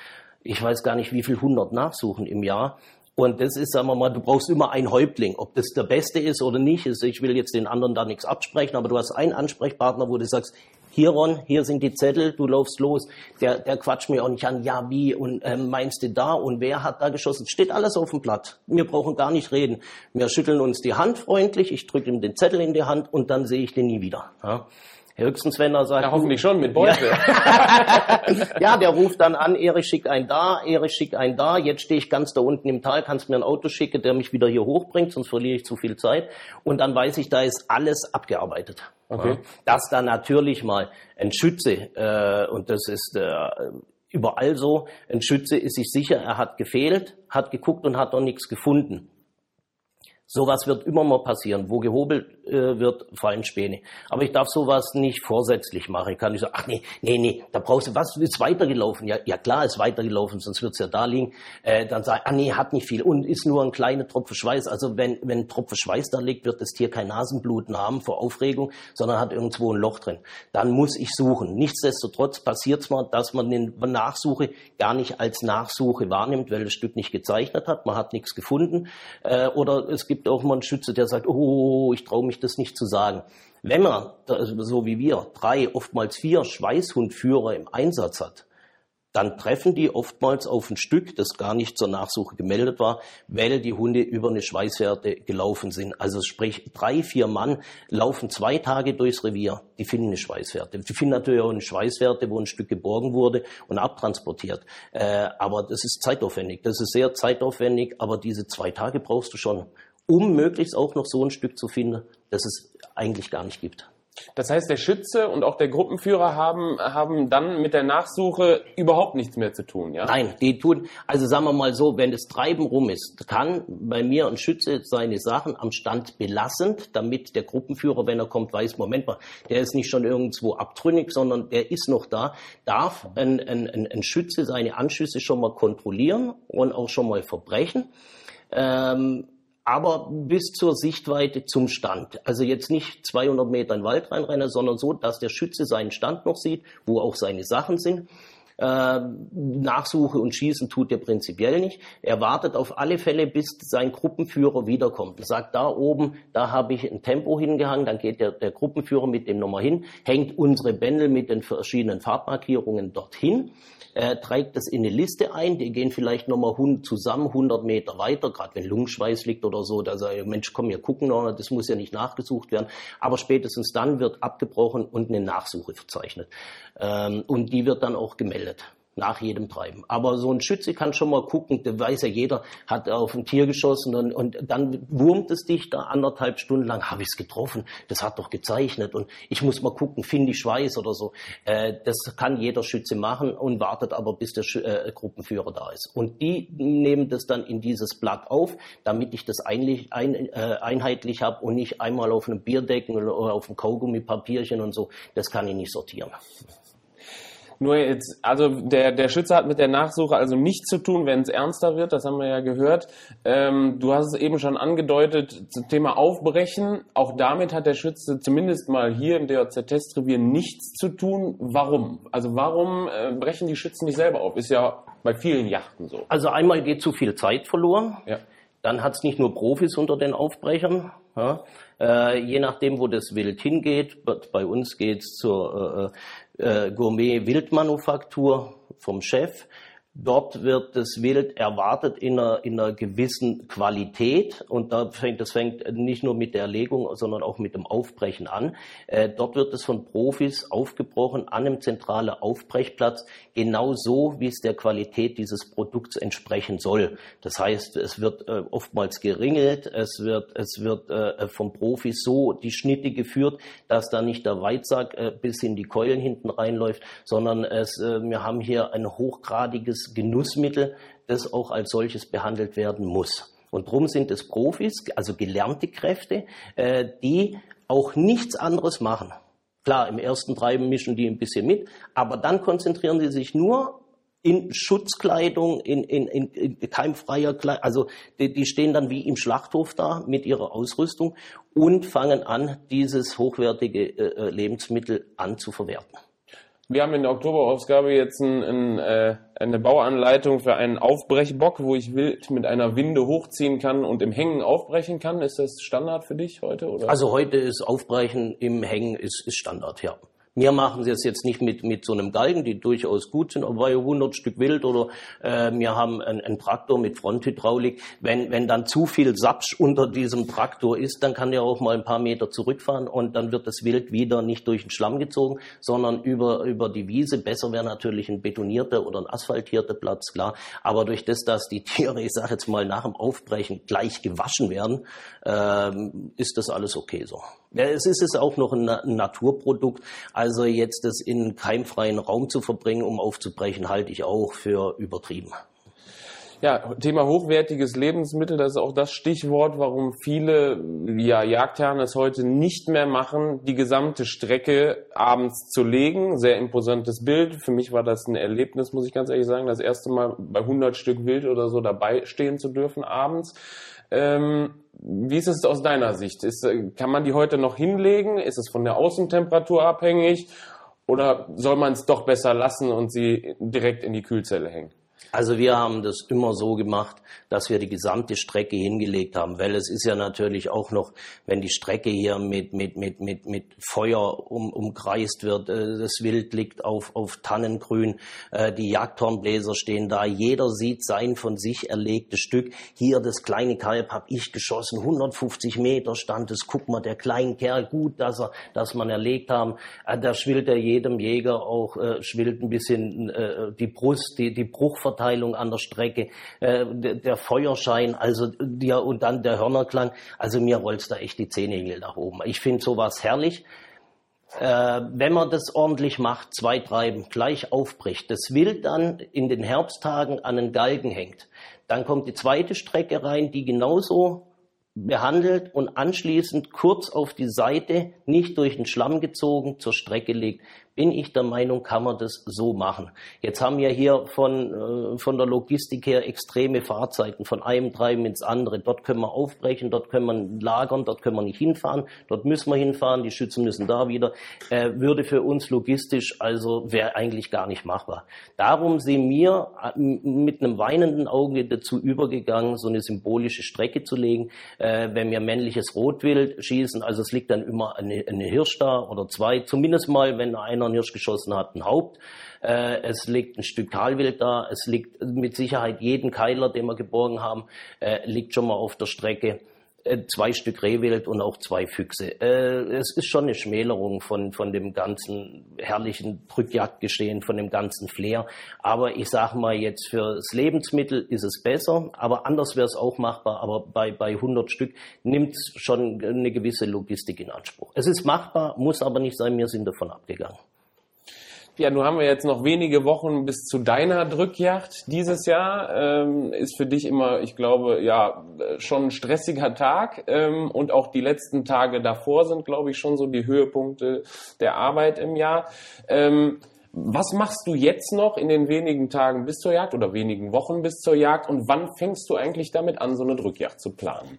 Speaker 3: ich weiß gar nicht, wie viel hundert Nachsuchen im Jahr. Und das ist, sagen wir mal, du brauchst immer einen Häuptling. Ob das der Beste ist oder nicht, ist, ich will jetzt den anderen da nichts absprechen, aber du hast einen Ansprechpartner, wo du sagst, hier Ron, hier sind die Zettel, du laufst los. Der, der quatscht mir auch nicht an, ja wie und ähm, meinst du da und wer hat da geschossen? Steht alles auf dem Blatt. Wir brauchen gar nicht reden. Wir schütteln uns die Hand freundlich, ich drücke ihm den Zettel in die Hand und dann sehe ich den nie wieder. Ja. Höchstens, wenn er sagt.
Speaker 2: Ja, hoffentlich schon mit Beute.
Speaker 3: Ja. ja, der ruft dann an, Erich schick ein da, Erich schick ein da, jetzt stehe ich ganz da unten im Tal, kannst mir ein Auto schicken, der mich wieder hier hochbringt, sonst verliere ich zu viel Zeit. Und dann weiß ich, da ist alles abgearbeitet. Okay. Dass da natürlich mal ein Schütze, äh, und das ist äh, überall so, ein Schütze ist sich sicher, er hat gefehlt, hat geguckt und hat noch nichts gefunden. Sowas wird immer mal passieren. Wo gehobelt äh, wird, fallen Späne. Aber ich darf sowas nicht vorsätzlich machen. Ich kann nicht sagen, ach nee, nee, nee, da brauchst du, was ist weitergelaufen? Ja, ja klar ist weitergelaufen, sonst wird's ja da liegen. Äh, dann ich, ah nee, hat nicht viel und ist nur ein kleiner Tropfen Schweiß. Also wenn, wenn ein Tropfen Schweiß da liegt, wird das Tier kein Nasenbluten haben vor Aufregung, sondern hat irgendwo ein Loch drin. Dann muss ich suchen. Nichtsdestotrotz passiert's mal, dass man den Nachsuche gar nicht als Nachsuche wahrnimmt, weil das Stück nicht gezeichnet hat, man hat nichts gefunden. Äh, oder es gibt gibt auch mal einen Schütze, der sagt, oh, ich traue mich das nicht zu sagen. Wenn man, so wie wir, drei, oftmals vier Schweißhundführer im Einsatz hat, dann treffen die oftmals auf ein Stück, das gar nicht zur Nachsuche gemeldet war, weil die Hunde über eine Schweißwerte gelaufen sind. Also sprich, drei, vier Mann laufen zwei Tage durchs Revier, die finden eine Schweißwerte. Die finden natürlich auch eine Schweißwerte, wo ein Stück geborgen wurde und abtransportiert. Äh, aber das ist zeitaufwendig. Das ist sehr zeitaufwendig, aber diese zwei Tage brauchst du schon um möglichst auch noch so ein Stück zu finden, das es eigentlich gar nicht gibt.
Speaker 2: Das heißt, der Schütze und auch der Gruppenführer haben, haben dann mit der Nachsuche überhaupt nichts mehr zu tun, ja?
Speaker 3: Nein, die tun, also sagen wir mal so, wenn das Treiben rum ist, kann bei mir ein Schütze seine Sachen am Stand belassen, damit der Gruppenführer, wenn er kommt, weiß, Moment mal, der ist nicht schon irgendwo abtrünnig, sondern der ist noch da, darf ein, ein, ein Schütze seine Anschüsse schon mal kontrollieren und auch schon mal verbrechen. Ähm, aber bis zur Sichtweite zum Stand. Also jetzt nicht 200 Meter in den Wald reinrennen, sondern so, dass der Schütze seinen Stand noch sieht, wo auch seine Sachen sind. Äh, Nachsuche und Schießen tut er prinzipiell nicht. Er wartet auf alle Fälle, bis sein Gruppenführer wiederkommt. Er sagt, da oben, da habe ich ein Tempo hingehangen, dann geht der, der Gruppenführer mit dem nochmal hin, hängt unsere Bändel mit den verschiedenen Farbmarkierungen dorthin äh, trägt das in eine Liste ein, die gehen vielleicht nochmal zusammen 100 Meter weiter, gerade wenn Lungenschweiß liegt oder so, da sagt Mensch, komm, wir gucken noch, das muss ja nicht nachgesucht werden, aber spätestens dann wird abgebrochen und eine Nachsuche verzeichnet. Ähm, und die wird dann auch gemeldet. Nach jedem Treiben. Aber so ein Schütze kann schon mal gucken, der weiß ja jeder, hat auf ein Tier geschossen und, und dann wurmt es dich da anderthalb Stunden lang, habe ich es getroffen, das hat doch gezeichnet und ich muss mal gucken, finde ich Schweiß oder so. Äh, das kann jeder Schütze machen und wartet aber, bis der äh, Gruppenführer da ist. Und die nehmen das dann in dieses Blatt auf, damit ich das ein, äh, einheitlich habe und nicht einmal auf einem Bierdecken oder auf einem Kaugummipapierchen und so. Das kann ich nicht sortieren.
Speaker 2: Nur jetzt, also der, der Schütze hat mit der Nachsuche also nichts zu tun, wenn es ernster wird, das haben wir ja gehört. Ähm, du hast es eben schon angedeutet zum Thema Aufbrechen. Auch damit hat der Schütze zumindest mal hier im DOZ-Testrevier nichts zu tun. Warum? Also warum äh, brechen die Schützen nicht selber auf? Ist ja bei vielen Yachten so.
Speaker 3: Also einmal geht zu viel Zeit verloren.
Speaker 2: Ja.
Speaker 3: Dann hat es nicht nur Profis unter den Aufbrechern. Ja. Äh, je nachdem, wo das Wild hingeht. Bei uns geht's zur äh, äh, Gourmet-Wildmanufaktur vom Chef. Dort wird das Wild erwartet in einer, in einer gewissen Qualität und da fängt, das fängt nicht nur mit der Erlegung, sondern auch mit dem Aufbrechen an. Äh, dort wird es von Profis aufgebrochen an einem zentralen Aufbrechplatz, genau so, wie es der Qualität dieses Produkts entsprechen soll. Das heißt, es wird äh, oftmals geringelt, es wird, es wird äh, vom Profis so die Schnitte geführt, dass da nicht der Weizsack äh, bis in die Keulen hinten reinläuft, sondern es, äh, wir haben hier ein hochgradiges Genussmittel, das auch als solches behandelt werden muss. Und darum sind es Profis, also gelernte Kräfte, äh, die auch nichts anderes machen. Klar, im ersten Treiben mischen die ein bisschen mit, aber dann konzentrieren sie sich nur in Schutzkleidung, in, in, in, in keimfreier Kleidung. Also die, die stehen dann wie im Schlachthof da mit ihrer Ausrüstung und fangen an, dieses hochwertige äh, äh Lebensmittel anzuverwerten.
Speaker 2: Wir haben in der Oktoberausgabe jetzt ein, ein, äh, eine Bauanleitung für einen Aufbrechbock, wo ich wild mit einer Winde hochziehen kann und im Hängen aufbrechen kann. Ist das Standard für dich heute? Oder?
Speaker 3: Also heute ist Aufbrechen im Hängen ist, ist Standard, ja. Wir machen es jetzt nicht mit, mit so einem Galgen, die durchaus gut sind, aber 100 Stück Wild oder äh, wir haben einen, einen Traktor mit Fronthydraulik. Wenn, wenn dann zu viel Sapsch unter diesem Traktor ist, dann kann der auch mal ein paar Meter zurückfahren und dann wird das Wild wieder nicht durch den Schlamm gezogen, sondern über, über die Wiese. Besser wäre natürlich ein betonierter oder ein asphaltierter Platz, klar. Aber durch das, dass die Tiere, ich sage jetzt mal, nach dem Aufbrechen gleich gewaschen werden, äh, ist das alles okay so. Ja, es ist es auch noch ein, Naturprodukt. Also jetzt das in keimfreien Raum zu verbringen, um aufzubrechen, halte ich auch für übertrieben.
Speaker 2: Ja, Thema hochwertiges Lebensmittel, das ist auch das Stichwort, warum viele ja, Jagdherren es heute nicht mehr machen, die gesamte Strecke abends zu legen. Sehr imposantes Bild. Für mich war das ein Erlebnis, muss ich ganz ehrlich sagen, das erste Mal bei 100 Stück Wild oder so dabei stehen zu dürfen abends. Ähm, wie ist es aus deiner Sicht? Ist, äh, kann man die heute noch hinlegen? Ist es von der Außentemperatur abhängig? Oder soll man es doch besser lassen und sie direkt in die Kühlzelle hängen?
Speaker 3: Also wir haben das immer so gemacht, dass wir die gesamte Strecke hingelegt haben, weil es ist ja natürlich auch noch, wenn die Strecke hier mit, mit, mit, mit, mit Feuer um, umkreist wird, äh, das Wild liegt auf, auf Tannengrün, äh, die Jagdhornbläser stehen da, jeder sieht sein von sich erlegtes Stück. Hier das kleine Kalb habe ich geschossen, 150 Meter stand es, guck mal, der kleine Kerl, gut, dass er, dass man erlegt haben. Äh, da schwillt er jedem Jäger auch, schwillt ein bisschen die Brust, die, die Bruchverteilung Verteilung an der Strecke, äh, der, der, Feuerschein, also ja, und dann der Hörnerklang. Also mir rollt's da echt die Zehennägel nach oben. Ich finde sowas herrlich. Äh, wenn man das ordentlich macht, zwei Treiben, gleich aufbricht, das Wild dann in den Herbsttagen an den Galgen hängt, dann kommt die zweite Strecke rein, die genauso behandelt und anschließend kurz auf die Seite, nicht durch den Schlamm gezogen, zur Strecke legt bin ich der Meinung, kann man das so machen. Jetzt haben wir hier von, äh, von der Logistik her extreme Fahrzeiten, von einem Treiben ins andere. Dort können wir aufbrechen, dort können wir lagern, dort können wir nicht hinfahren, dort müssen wir hinfahren, die Schützen müssen da wieder. Äh, würde für uns logistisch also wäre eigentlich gar nicht machbar. Darum sind wir äh, mit einem weinenden Auge dazu übergegangen, so eine symbolische Strecke zu legen. Äh, wenn wir männliches Rotwild schießen, also es liegt dann immer eine, eine Hirsch da oder zwei, zumindest mal, wenn einer einer Hirsch geschossen hat, ein Haupt. Äh, es liegt ein Stück Talwild da. Es liegt mit Sicherheit jeden Keiler, den wir geborgen haben, äh, liegt schon mal auf der Strecke. äh, zwei Stück Rehwild und auch zwei Füchse. Äh, es ist schon eine Schmälerung von, von dem ganzen herrlichen Drückjagdgeschehen, von dem ganzen Flair. Aber ich sage mal jetzt, fürs Lebensmittel ist es besser, aber anders wäre es auch machbar. Aber bei, bei 100 Stück nimmt es schon eine gewisse Logistik in Anspruch. Es ist machbar, muss aber nicht sein, wir sind davon abgegangen.
Speaker 2: Ja, nun haben wir jetzt noch wenige Wochen bis zu deiner Drückjagd dieses Jahr. Ähm, ist für dich immer, ich glaube, ja, schon ein stressiger Tag. Ähm, und auch die letzten Tage davor sind, glaube ich, schon so die Höhepunkte der Arbeit im Jahr. Ähm, was machst du jetzt noch in den wenigen Tagen bis zur Jagd oder wenigen Wochen bis zur Jagd? Und wann fängst du eigentlich damit an, so eine Drückjagd zu planen?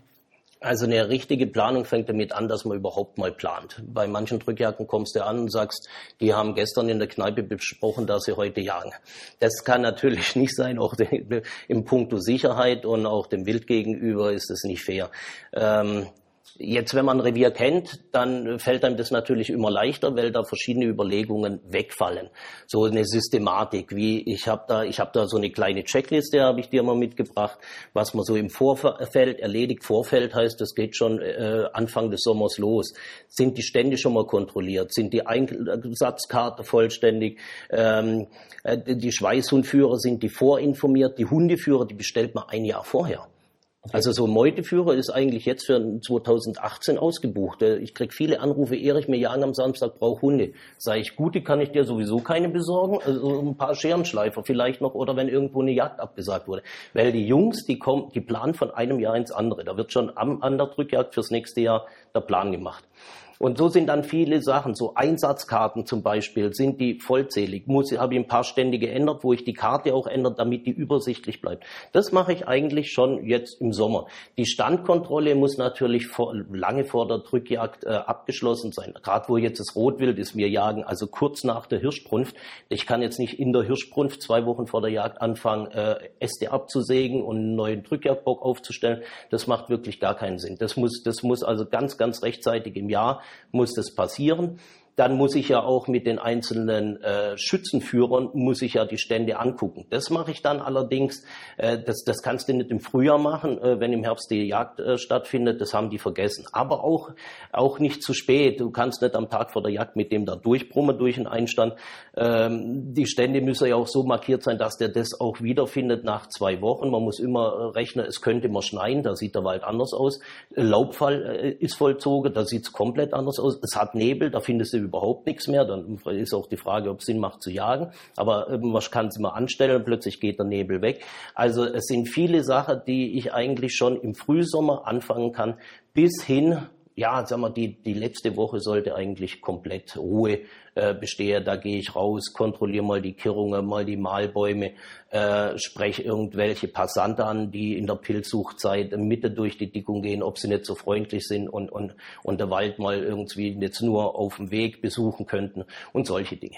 Speaker 3: Also eine richtige Planung fängt damit an, dass man überhaupt mal plant. Bei manchen Drückjagden kommst du an und sagst, die haben gestern in der Kneipe besprochen, dass sie heute jagen. Das kann natürlich nicht sein, auch im Punkto Sicherheit und auch dem Wild gegenüber ist es nicht fair. Ähm, Jetzt, wenn man ein Revier kennt, dann fällt einem das natürlich immer leichter, weil da verschiedene Überlegungen wegfallen. So eine Systematik, wie ich habe da, ich habe da so eine kleine Checkliste, habe ich dir mal mitgebracht, was man so im Vorfeld erledigt. Vorfeld heißt, das geht schon äh, Anfang des Sommers los. Sind die Stände schon mal kontrolliert? Sind die Einsatzkarte vollständig? Ähm, äh, die Schweißhundführer sind die vorinformiert? Die Hundeführer, die bestellt man ein Jahr vorher. Also so ein Meuteführer ist eigentlich jetzt für 2018 ausgebucht. Ich krieg viele Anrufe, Erich, mir jagen am Samstag, brauche Hunde. Sag ich, gute kann ich dir sowieso keine besorgen, also ein paar Scherenschleifer vielleicht noch oder wenn irgendwo eine Jagd abgesagt wurde. Weil die Jungs, die kommen, die planen von einem Jahr ins andere. Da wird schon am, an der Drückjagd fürs nächste Jahr der Plan gemacht. Und so sind dann viele Sachen, so Einsatzkarten zum Beispiel, sind die vollzählig. Muss, habe ich ein paar Stände geändert, wo ich die Karte auch ändere, damit die übersichtlich bleibt. Das mache ich eigentlich schon jetzt im Sommer. Die Standkontrolle muss natürlich vor, lange vor der Drückjagd äh, abgeschlossen sein. Gerade wo jetzt das Rotwild ist, wir jagen also kurz nach der Hirschbrunft. Ich kann jetzt nicht in der Hirschbrunft zwei Wochen vor der Jagd anfangen, äh, Äste abzusägen und einen neuen Drückjagdbock aufzustellen. Das macht wirklich gar keinen Sinn. Das muss, das muss also ganz, ganz rechtzeitig im Jahr muss das passieren dann muss ich ja auch mit den einzelnen äh, Schützenführern, muss ich ja die Stände angucken. Das mache ich dann allerdings, äh, das, das kannst du nicht im Frühjahr machen, äh, wenn im Herbst die Jagd äh, stattfindet, das haben die vergessen. Aber auch, auch nicht zu spät, du kannst nicht am Tag vor der Jagd mit dem da durchbrummen durch einen Einstand. Ähm, die Stände müssen ja auch so markiert sein, dass der das auch wiederfindet nach zwei Wochen. Man muss immer äh, rechnen, es könnte immer schneien, da sieht der Wald anders aus. Laubfall äh, ist vollzogen, da sieht es komplett anders aus. Es hat Nebel, da findest du überhaupt nichts mehr. Dann ist auch die Frage, ob es Sinn macht zu jagen. Aber äh, man kann es immer anstellen und plötzlich geht der Nebel weg. Also es sind viele Sachen, die ich eigentlich schon im Frühsommer anfangen kann, bis hin ja, sagen wir, die, die letzte Woche sollte eigentlich komplett Ruhe äh, bestehen. Da gehe ich raus, kontrolliere mal die Kirrungen, mal die Mahlbäume, äh, spreche irgendwelche Passanten an, die in der Pilzsuchzeit Mitte durch die Dickung gehen, ob sie nicht so freundlich sind und, und, und der Wald mal irgendwie jetzt nur auf dem Weg besuchen könnten und solche Dinge.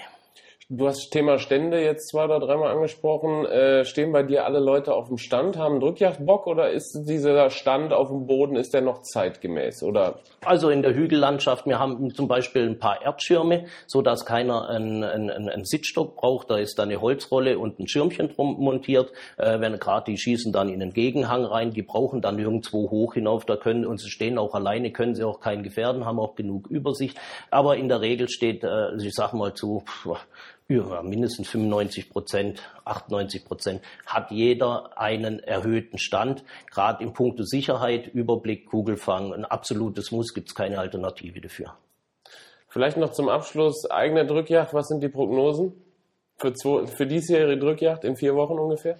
Speaker 2: Du hast Thema Stände jetzt zwei oder dreimal angesprochen. Äh, stehen bei dir alle Leute auf dem Stand, haben Drückjagdbock oder ist dieser Stand auf dem Boden, ist der noch zeitgemäß? Oder?
Speaker 3: Also in der Hügellandschaft, wir haben zum Beispiel ein paar Erdschirme, so dass keiner einen, einen, einen Sitzstock braucht. Da ist da eine Holzrolle und ein Schirmchen drum montiert. Äh, wenn gerade die schießen dann in den Gegenhang rein, die brauchen dann irgendwo hoch hinauf, da können und sie stehen auch alleine, können sie auch keinen gefährden, haben auch genug Übersicht. Aber in der Regel steht, äh, ich sag mal zu, ja, mindestens 95 Prozent, 98 Prozent, hat jeder einen erhöhten Stand. Gerade im Punkto Sicherheit, Überblick, Kugelfang, ein absolutes Muss, gibt es keine Alternative dafür.
Speaker 2: Vielleicht noch zum Abschluss, eigene Drückjagd, was sind die Prognosen für, zwei, für diesjährige Drückjagd in vier Wochen ungefähr?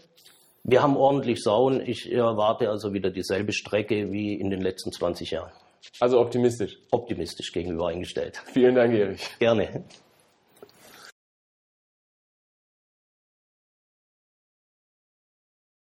Speaker 3: Wir haben ordentlich Sauen. Ich erwarte also wieder dieselbe Strecke wie in den letzten 20 Jahren.
Speaker 2: Also optimistisch?
Speaker 3: Optimistisch gegenüber eingestellt.
Speaker 2: Vielen Dank, Erich.
Speaker 3: Gerne.